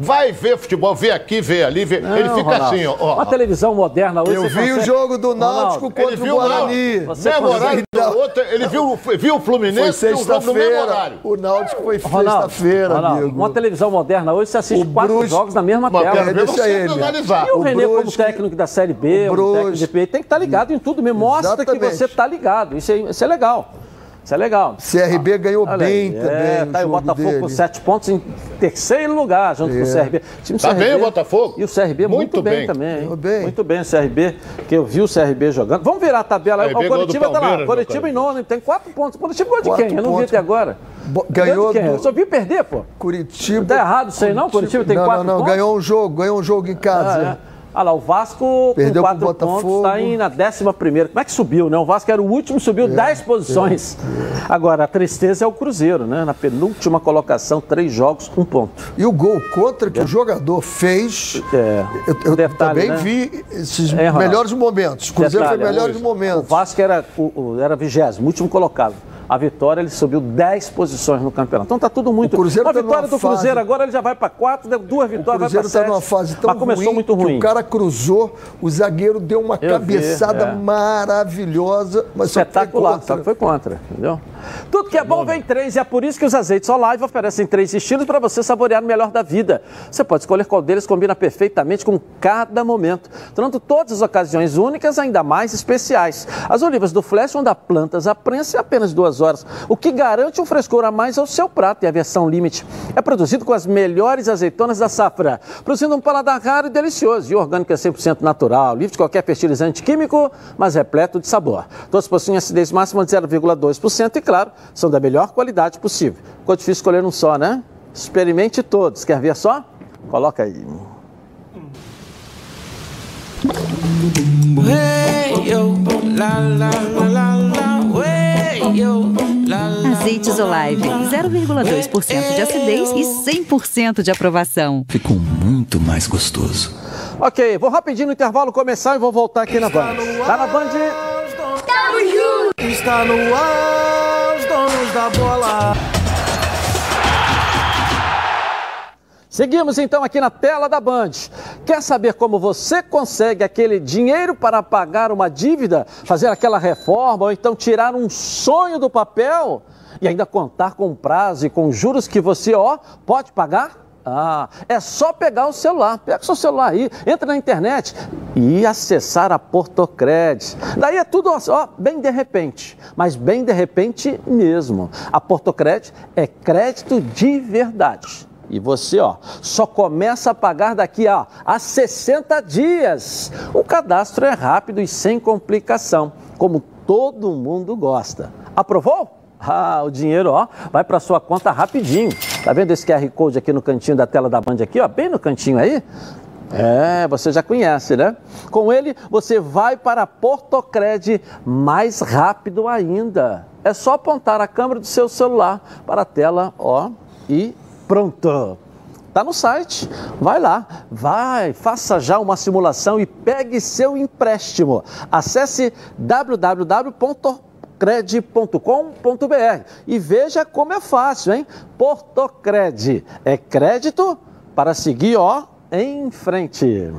S4: Vai ver futebol, vê aqui, vê ali, vê. ele
S3: Não,
S4: fica
S3: Ronaldo,
S4: assim, ó. ó.
S3: Uma televisão moderna hoje.
S5: Eu vi o
S3: consegue-
S5: jogo do Náutico
S3: Ronaldo,
S5: contra
S4: Ele
S5: o
S4: viu
S5: Guarani.
S4: não,
S3: Você
S4: mesmo
S3: consegue
S4: horário do outro, ele viu, viu o
S5: Foi
S4: Fluminense e o jogo no mesmo horário.
S5: O Náutico foi sexta-feira, amigo.
S3: uma televisão moderna hoje você assiste
S5: O
S3: quatro jogos na mesma
S4: Mas
S3: tela.
S4: ver
S5: deixa
S4: você
S5: ele.
S4: analisar.
S3: E o,
S5: o
S3: Renê, como
S5: Brusque-
S3: técnico da Série B,
S5: o
S3: como técnico do DP, tem que estar ligado em tudo mesmo. Mostra que
S5: Exatamente.
S3: você está ligado. Isso é, isso é legal. Isso é legal.
S5: CRB ganhou
S3: Olha
S5: bem
S3: aí,
S5: também.
S3: É, tá aí o Botafogo
S5: dele.
S3: com sete pontos em terceiro lugar, junto com o CRB. O time
S4: Tá
S3: CRB
S4: bem o Botafogo?
S3: E o CRB muito,
S4: Muito
S3: bem,
S4: bem.
S3: também. hein?
S5: Ganhou bem.
S3: Muito bem o CRB, que eu vi o CRB jogando. Vamos virar a tabela aí.
S4: CRB
S3: O
S4: ganhou
S3: Coritiba tá lá. Coritiba em nono, tem quatro pontos. O Coritiba ganhou de
S5: Quatro
S3: quem? Eu não vi até agora.
S5: Bo-
S3: Ganhou
S5: Ganhou
S3: de quem?
S5: do
S3: Eu só vi perder, pô.
S5: Curitiba.
S3: Tá errado isso aí, não? Curitiba tem
S5: não,
S3: quatro
S5: Não, não,
S3: pontos?
S5: ganhou um jogo, ganhou um jogo em casa.
S3: Ah, é. Olha lá, o Vasco
S5: Perdeu
S3: com quatro pontos
S5: Botafogo.
S3: está aí na décima primeira. Como é que subiu, né? O Vasco era o último, subiu
S5: É,
S3: 10 posições. Agora, a tristeza é o Cruzeiro, né? Na penúltima colocação, três jogos, um ponto.
S5: E o gol contra que o jogador fez,
S3: É.
S5: eu, eu
S3: Detalhe,
S5: também
S3: né?
S5: vi esses
S3: É,
S5: melhores momentos. O Cruzeiro
S3: Detalhe,
S5: foi melhores
S3: O
S5: momentos.
S3: Vasco era, o, o- era vigésimo, último colocado. A vitória, ele subiu 10 posições no campeonato. Então tá tudo muito...
S5: O Cruzeiro
S3: a
S5: tá
S3: vitória
S5: numa
S3: do Cruzeiro
S5: fase-
S3: agora ele já vai para quatro, deu duas
S5: O
S3: vitórias,
S5: Cruzeiro
S3: vai para
S5: está numa fase tão
S3: Mas começou
S5: ruim
S3: muito
S5: que
S3: ruim.
S5: o cara cruzou, o zagueiro deu uma
S3: Eu vi,
S5: cabeçada
S3: é.
S5: maravilhosa, mas só foi
S3: Espetacular,
S5: contra.
S3: só foi contra, entendeu? Tudo que é bom vem três e é por isso que os azeites Olive oferecem três estilos para você saborear o melhor da vida. Você pode escolher qual deles combina perfeitamente com cada momento, tornando todas as ocasiões únicas ainda mais especiais. As olivas do Flash vão dar plantas à prensa em apenas duas horas, o que garante um frescor a mais ao seu prato e a versão limite. É produzido com as melhores azeitonas da safra, produzindo um paladar raro e delicioso. E orgânico é 100% natural, livre de qualquer fertilizante químico, mas repleto de sabor. Todos possuem acidez máxima de 0,2% e, claro, são da melhor qualidade possível. Ficou difícil escolher um só, né? Experimente todos. Quer ver só? Coloca aí.
S7: Azeites Olive, 0,2% de acidez e 100% de aprovação.
S8: Ficou muito mais gostoso.
S3: Ok, vou rapidinho no intervalo começar e vou voltar aqui na Band. Tá na Band?
S9: Está no ar, os donos da bola.
S3: Seguimos então aqui na tela da Band. Quer saber como você consegue aquele dinheiro para pagar uma dívida, fazer aquela reforma ou então tirar um sonho do papel e ainda contar com prazo e com juros que você, ó, pode pagar? Ah, é só pegar o celular, pega o seu celular aí, entra na internet e acessar a Portocred. Daí é tudo ó, bem de repente, mas bem de repente mesmo. A Portocred é crédito de verdade. E você, ó, só começa a pagar daqui ó, a 60 dias. O cadastro é rápido e sem complicação, como todo mundo gosta. Aprovou? Ah, o dinheiro, ó, vai para sua conta rapidinho. Tá vendo esse QR Code aqui no cantinho da tela da Band aqui, ó, bem no cantinho aí? É, você já conhece, né? Com ele, você vai para Portocred mais rápido ainda. É só apontar a câmera do seu celular para a tela, ó, e pronto. Tá no site. Vai lá, vai, faça já uma simulação e pegue seu empréstimo. Acesse www.cred.com.br e veja como é fácil, hein? Portocred é crédito para seguir, ó, em frente.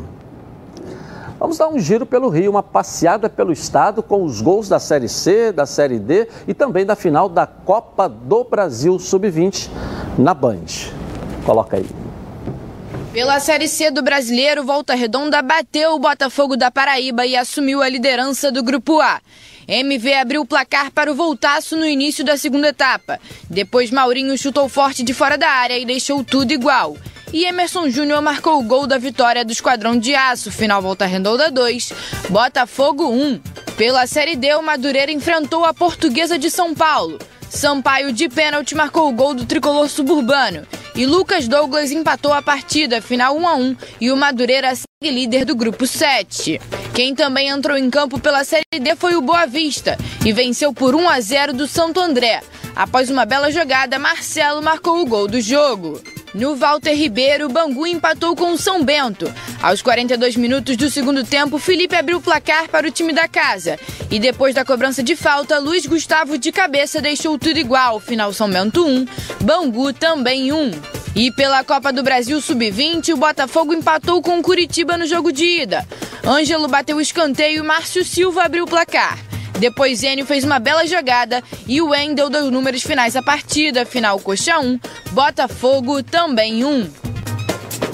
S3: Vamos dar um giro pelo Rio, uma passeada pelo estado com os gols da Série C, da Série D e também da final da Copa do Brasil Sub-20 na Band. Coloca aí.
S1: Pela Série C do Brasileiro, Volta Redonda bateu o Botafogo da Paraíba e assumiu a liderança do Grupo A. MV abriu o placar para o voltaço no início da segunda etapa. Depois, Maurinho chutou forte de fora da área e deixou tudo igual. E Emerson Júnior marcou o gol da vitória do Esquadrão de Aço, final Volta Redonda 2, Botafogo 1. Pela Série D, o Madureira enfrentou a Portuguesa de São Paulo. Sampaio de pênalti marcou o gol do tricolor suburbano. E Lucas Douglas empatou a partida, final 1 a 1 e o Madureira segue líder do grupo 7. Quem também entrou em campo pela Série D foi o Boa Vista e venceu por 1 a 0 do Santo André. Após uma bela jogada, Marcelo marcou o gol do jogo. No Walter Ribeiro, Bangu empatou com o São Bento. Aos 42 minutos do segundo tempo, Felipe abriu o placar para o time da casa. E depois da cobrança de falta, Luiz Gustavo de cabeça deixou tudo igual. Final São Bento 1, Bangu também 1. E pela Copa do Brasil Sub-20, o Botafogo empatou com o Curitiba no jogo de ida. Ângelo bateu o escanteio e Márcio Silva abriu o placar. Depois Enio fez uma bela jogada e o Wendel deu números finais à partida. Final Coxa 1, Botafogo também 1.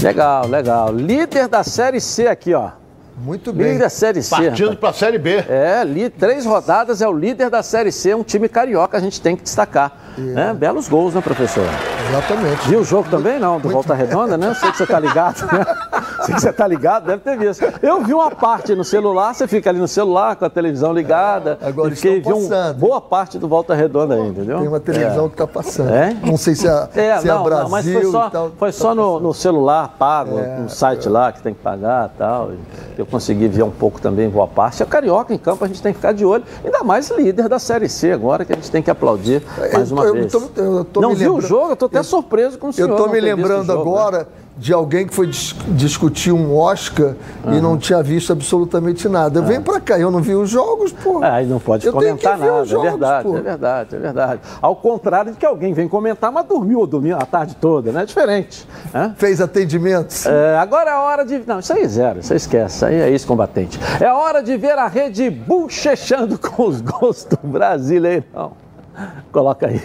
S3: Legal, legal. Líder da Série C aqui, ó.
S5: Muito bem.
S3: Líder da Série C.
S4: Partindo para a Série B.
S3: É, li, três rodadas é o líder da Série C, um time carioca, a gente tem que destacar. Né? Belos gols, né, professor?
S5: Exatamente.
S3: Viu o jogo também, não? Do Volta Redonda, né? Sei que você tá ligado, né? [LAUGHS] Sei que você tá ligado, deve ter visto. Eu vi uma parte no celular, você fica ali no celular com a televisão ligada.
S5: Agora
S3: e fiquei, vi
S5: passando.
S3: boa parte do Volta Redonda aí, entendeu?
S5: Tem uma televisão que está passando.
S3: É?
S5: Não sei se é,
S3: É,
S5: se é
S3: não,
S5: Brasil
S3: não, mas foi só,
S5: e tal.
S3: foi só no, no celular pago, no site lá que tem que pagar e tal. Eu consegui ver um pouco também, boa parte. É Carioca em campo, a gente tem que ficar de olho. Ainda mais líder da Série C agora, que a gente tem que aplaudir mais uma
S5: eu. Eu tô, eu tô
S3: Não viu o jogo? Eu tô até surpreso com o senhor.
S5: Eu estou
S3: não
S5: me lembrando
S3: jogo, né?
S5: agora de alguém que foi dis- discutir um Oscar e não tinha visto absolutamente nada. Vem pra cá, eu não vi os jogos, pô.
S3: É, aí não pode
S5: Eu
S3: comentar nada,
S5: os jogos,
S3: é verdade,
S5: pô.
S3: é verdade, é verdade. Ao contrário de que alguém vem comentar, mas dormiu dormiu a tarde toda, né? É diferente. né?
S5: Fez atendimentos.
S3: É, agora é hora de. Não, isso aí é zero, isso aí esquece, isso aí é ex-combatente. É a hora de ver a rede bochechando com os gols do Brasileirão. [LAUGHS] Coloca aí.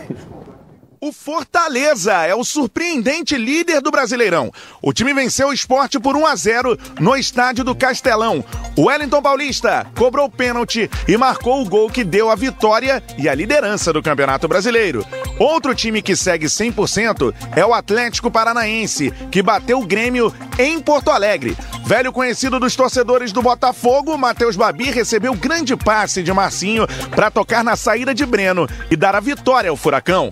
S2: O Fortaleza é o surpreendente líder do Brasileirão. O time venceu o esporte por 1 a 0 no estádio do Castelão. O Wellington Paulista cobrou pênalti e marcou o gol que deu a vitória e a liderança do Campeonato Brasileiro. Outro time que segue 100% é o Atlético Paranaense, que bateu o Grêmio em Porto Alegre. Velho conhecido dos torcedores do Botafogo, Matheus Babi recebeu grande passe de Marcinho para tocar na saída de Breno e dar a vitória ao Furacão.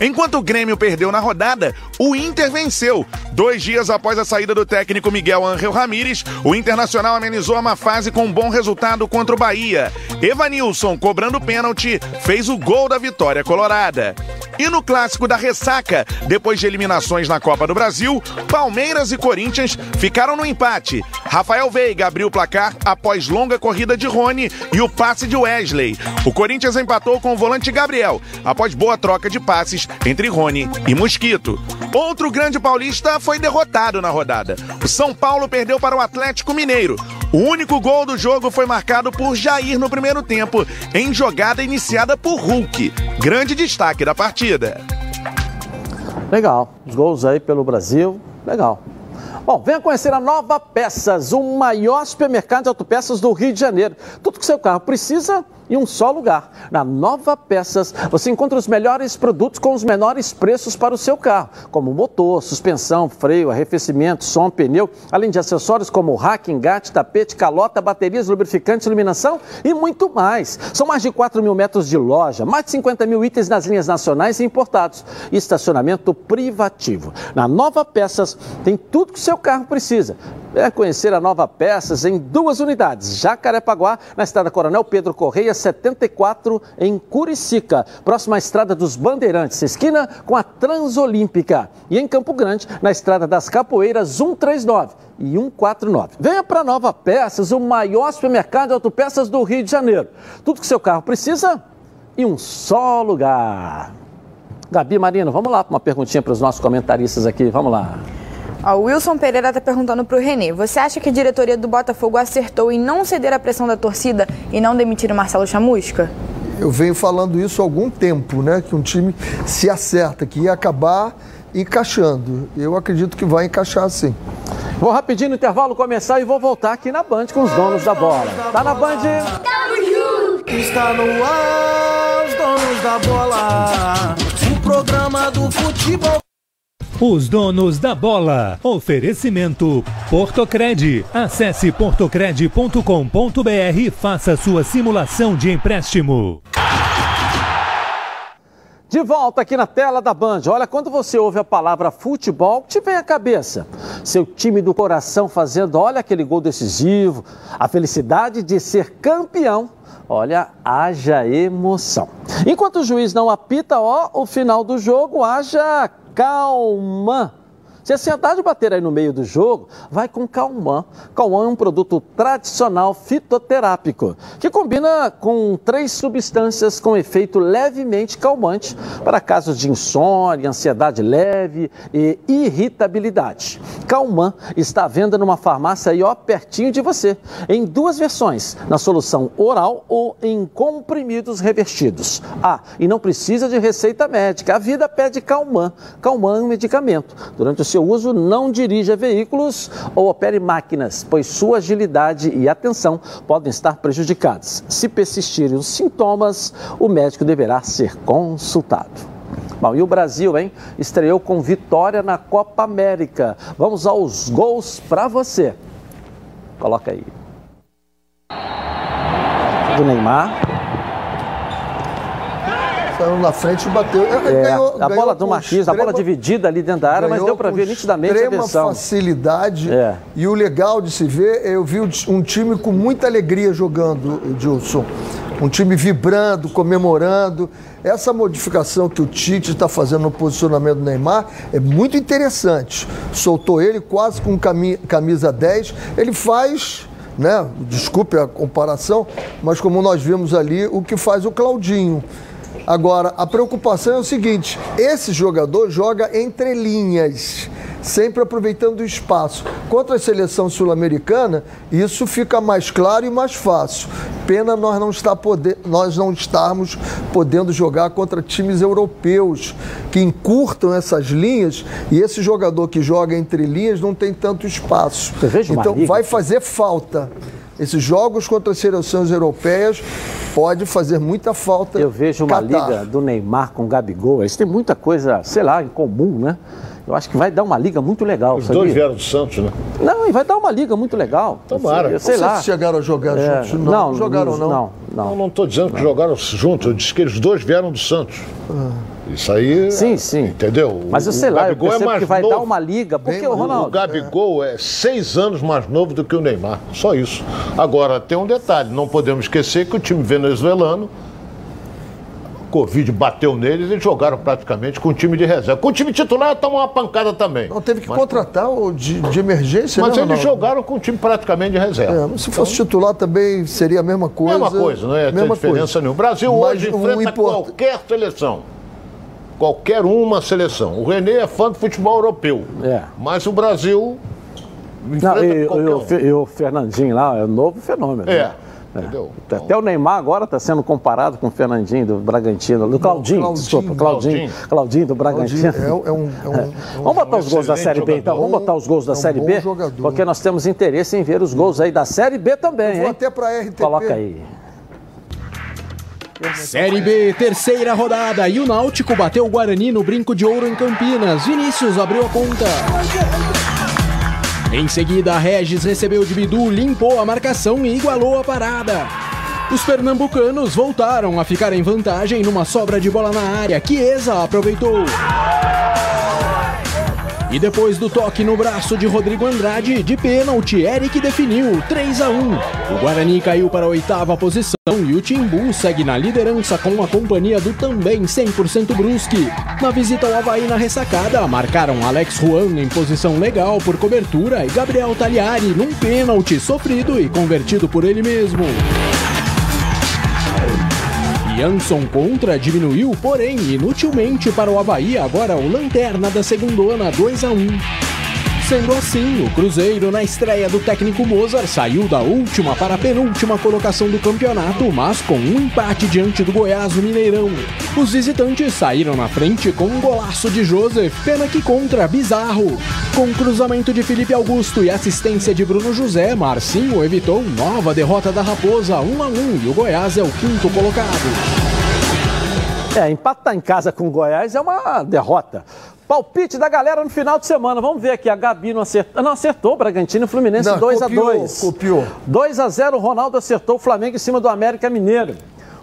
S2: Enquanto o Grêmio perdeu na rodada, o Inter venceu. Dois dias após a saída do técnico Miguel Ángel Ramírez, o Internacional amenizou a má fase com um bom resultado contra o Bahia. Evanilson, cobrando pênalti, fez o gol da vitória colorada. E no clássico da ressaca, depois de eliminações na Copa do Brasil, Palmeiras e Corinthians ficaram no empate. Rafael Veiga abriu o placar após longa corrida de Rony e o passe de Wesley. O Corinthians empatou com o volante Gabriel, após boa troca de passes entre Rony e Mosquito. Outro grande paulista foi derrotado na rodada. O São Paulo perdeu para o Atlético Mineiro. O único gol do jogo foi marcado por Jair no primeiro tempo, em jogada iniciada por Hulk. Grande destaque da partida.
S3: Legal. Os gols aí pelo Brasil. Legal. Bom, venha conhecer a Nova Peças, o maior supermercado de autopeças do Rio de Janeiro. Tudo que seu carro precisa em um só lugar. Na Nova Peças, você encontra os melhores produtos com os menores preços para o seu carro, como motor, suspensão, freio, arrefecimento, som, pneu, além de acessórios como rack, engate, tapete, calota, baterias, lubrificantes, iluminação e muito mais. São mais de 4 mil metros de loja, mais de 50 mil itens nas linhas nacionais e importados e estacionamento privativo. Na Nova Peças tem tudo que o seu carro precisa. Venha conhecer a Nova Peças em duas unidades, Jacarepaguá, na estrada Coronel Pedro Correia, 74, em Curicica, próxima à estrada dos Bandeirantes, esquina com a Transolímpica. E em Campo Grande, na estrada das Capoeiras, 139 e 149. Venha para Nova Peças, o maior supermercado de autopeças do Rio de Janeiro. Tudo que seu carro precisa em um só lugar. Gabi Marino, vamos lá para uma perguntinha para os nossos comentaristas aqui, vamos lá.
S1: Ó, o Wilson Pereira está perguntando para o Renê: você acha que a diretoria do Botafogo acertou em não ceder à pressão da torcida e não demitir o Marcelo Chamusca?
S5: Eu venho falando isso há algum tempo, né? Que um time se acerta, que ia acabar encaixando. Eu acredito que vai encaixar sim.
S3: Vou rapidinho no intervalo começar e vou voltar aqui na Band com os donos da bola. Tá na Band?
S9: Está no ar, os donos da bola. O programa do futebol.
S6: Os donos da bola. Oferecimento Portocred. Acesse portocred.com.br e faça sua simulação de empréstimo.
S3: De volta aqui na tela da Band. Olha, quando você ouve a palavra futebol, te vem à cabeça. Seu time do coração fazendo, olha aquele gol decisivo, a felicidade de ser campeão. Olha, haja emoção. Enquanto o juiz não apita, ó, o final do jogo, haja calma. Se a ansiedade bater aí no meio do jogo, vai com Calman. Calman é um produto tradicional fitoterápico que combina com três substâncias com efeito levemente calmante para casos de insônia, ansiedade leve e irritabilidade. Calman está à venda numa farmácia aí ó, pertinho de você, em duas versões, na solução oral ou em comprimidos revestidos. Ah, e não precisa de receita médica, a vida pede Calman. Calman é um medicamento. Durante o seu uso, não dirija veículos ou opere máquinas, pois sua agilidade e atenção podem estar prejudicadas. Se persistirem os sintomas, o médico deverá ser consultado. Bom, e o Brasil, hein? Estreou com vitória na Copa América. Vamos aos gols para você. Coloca aí. Do Neymar
S5: saiu na frente e bateu.
S3: É, ganhou, a bola do Marquinhos, a bola dividida ali dentro da área, mas deu para ver nitidamente a versão.
S5: facilidade. É. E o legal de se ver, eu vi um time com muita alegria jogando, Edilson. Um time vibrando, comemorando. Essa modificação que o Tite está fazendo no posicionamento do Neymar é muito interessante. Soltou ele quase com camisa 10. Ele faz né? Desculpe a comparação, mas como nós vimos ali, o que faz o Claudinho. Agora, a preocupação é o seguinte: esse jogador joga entre linhas, sempre aproveitando o espaço. Contra a seleção sul-americana, isso fica mais claro e mais fácil. Pena nós não, está poder, nós não estarmos podendo jogar contra times europeus que encurtam essas linhas e esse jogador que joga entre linhas não tem tanto espaço. Então vai fazer falta esses jogos contra as seleções europeias pode fazer muita falta.
S3: Eu vejo uma Qatar. liga do Neymar com o Gabigol, eles têm muita coisa, sei lá, em comum, né? Eu acho que vai dar uma liga muito legal.
S4: Os
S3: sabia?
S4: dois vieram do Santos, né?
S3: Não, e vai dar uma liga muito legal.
S4: Tomara.
S5: Eu sei, sei lá. chegaram a jogar é, juntos? Não, não jogaram não.
S4: Não, não. Não estou dizendo que jogaram juntos. Eu disse que eles dois vieram do Santos. Ah. Isso aí.
S3: Sim, sim.
S4: Entendeu?
S3: Mas eu sei lá, eu percebo é que vai
S4: novo.
S3: dar uma liga. Porque o Ronaldo.
S4: O Gabigol é. é seis anos mais novo do que o Neymar. Só isso. Agora, tem um detalhe: não podemos esquecer que o time venezuelano Covid bateu neles e jogaram praticamente com o time de reserva. Com o time titular, tomou uma pancada também.
S5: Não, teve que mas, contratar o de, de emergência,
S4: Mas
S5: né,
S4: eles jogaram com o time praticamente de reserva.
S5: É, se fosse então, titular também seria a mesma coisa.
S4: Mesma coisa, não é ter diferença nenhuma. O Brasil mas hoje enfrenta import... qualquer seleção. Qualquer uma seleção. O Renê é fã do futebol europeu. É. Mas o Brasil.
S3: Não, e, e, o, Fernandinho lá é um novo fenômeno.
S4: É. Né? Entendeu?
S3: É. Até o Neymar agora está sendo comparado com o Fernandinho do Bragantino, do Claudinho, Claudinho desculpa, Claudinho, Claudinho, Claudinho do Bragantino.
S5: É, é, um, é um, é [LAUGHS]
S3: Vamos botar os gols da Série B então, vamos botar os gols da Série B, jogador. porque nós temos interesse em ver os gols aí da Série B também, Eu vou hein?
S5: até para RTP.
S3: Coloca aí.
S10: Série B, terceira rodada, e o Náutico bateu o Guarani no Brinco de Ouro em Campinas. Vinícius abriu a conta. Em seguida, Regis recebeu de Bidu, limpou a marcação e igualou a parada. Os pernambucanos voltaram a ficar em vantagem numa sobra de bola na área. Chiesa aproveitou. E depois do toque no braço de Rodrigo Andrade, de pênalti, Eric definiu 3 a 1. O Guarani caiu para a oitava posição e o Timbu segue na liderança com a companhia do também 100% Brusque. Na visita ao Havaí na ressacada, marcaram Alex Juan em posição legal por cobertura e Gabriel Tagliari num pênalti sofrido e convertido por ele mesmo. Jansson contra diminuiu, porém, inutilmente para o Havaí, agora o lanterna da segundona 2 a 1. Sendo assim, o Cruzeiro, na estreia do técnico Mozart, saiu da última para a penúltima colocação do campeonato, mas com um empate diante do Goiás Mineirão. Os visitantes saíram na frente com um golaço de Joseph, pena que contra Bizarro. Com cruzamento de Felipe Augusto e assistência de Bruno José, Marcinho evitou nova derrota da Raposa 1 a 1 e o Goiás é o quinto colocado.
S3: É, empatar em casa com o Goiás é uma derrota. Palpite da galera no final de semana. Vamos ver aqui. A Gabi não acertou. Não acertou. Bragantino e Fluminense 2x2.
S5: Copiou.
S3: 2x0. O Ronaldo acertou o Flamengo em cima do América Mineiro.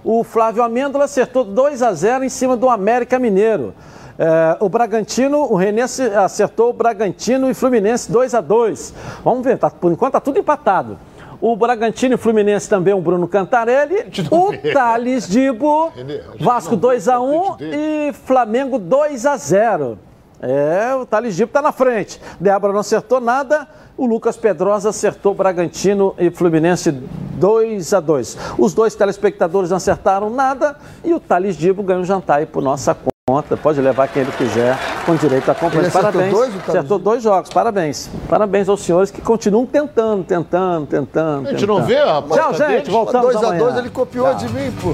S3: O Flávio Amêndola acertou 2x0 em cima do América Mineiro. É, o Bragantino, o Renê acertou o Bragantino e Fluminense 2x2. Vamos ver, tá, por enquanto tá tudo empatado. O Bragantino e Fluminense também, o Bruno Cantarelli. [LAUGHS] O Thales Dibo, Vasco 2x1 e Flamengo 2x0. É, o Thales Dibo tá na frente. Débora não acertou nada. O Lucas Pedrosa acertou Bragantino e Fluminense 2 a 2. Os dois telespectadores não acertaram nada e o Thales Dibo ganhou um jantar aí por nossa conta. Pode levar quem ele quiser, com direito a compra. Parabéns. Dois, acertou dois jogos. Parabéns. Parabéns aos senhores que continuam tentando, tentando, tentando.
S4: A gente
S3: tentando.
S4: não vê a
S3: Tchau, gente. Voltamos
S5: 2 a 2 ele copiou tá. de mim, pô.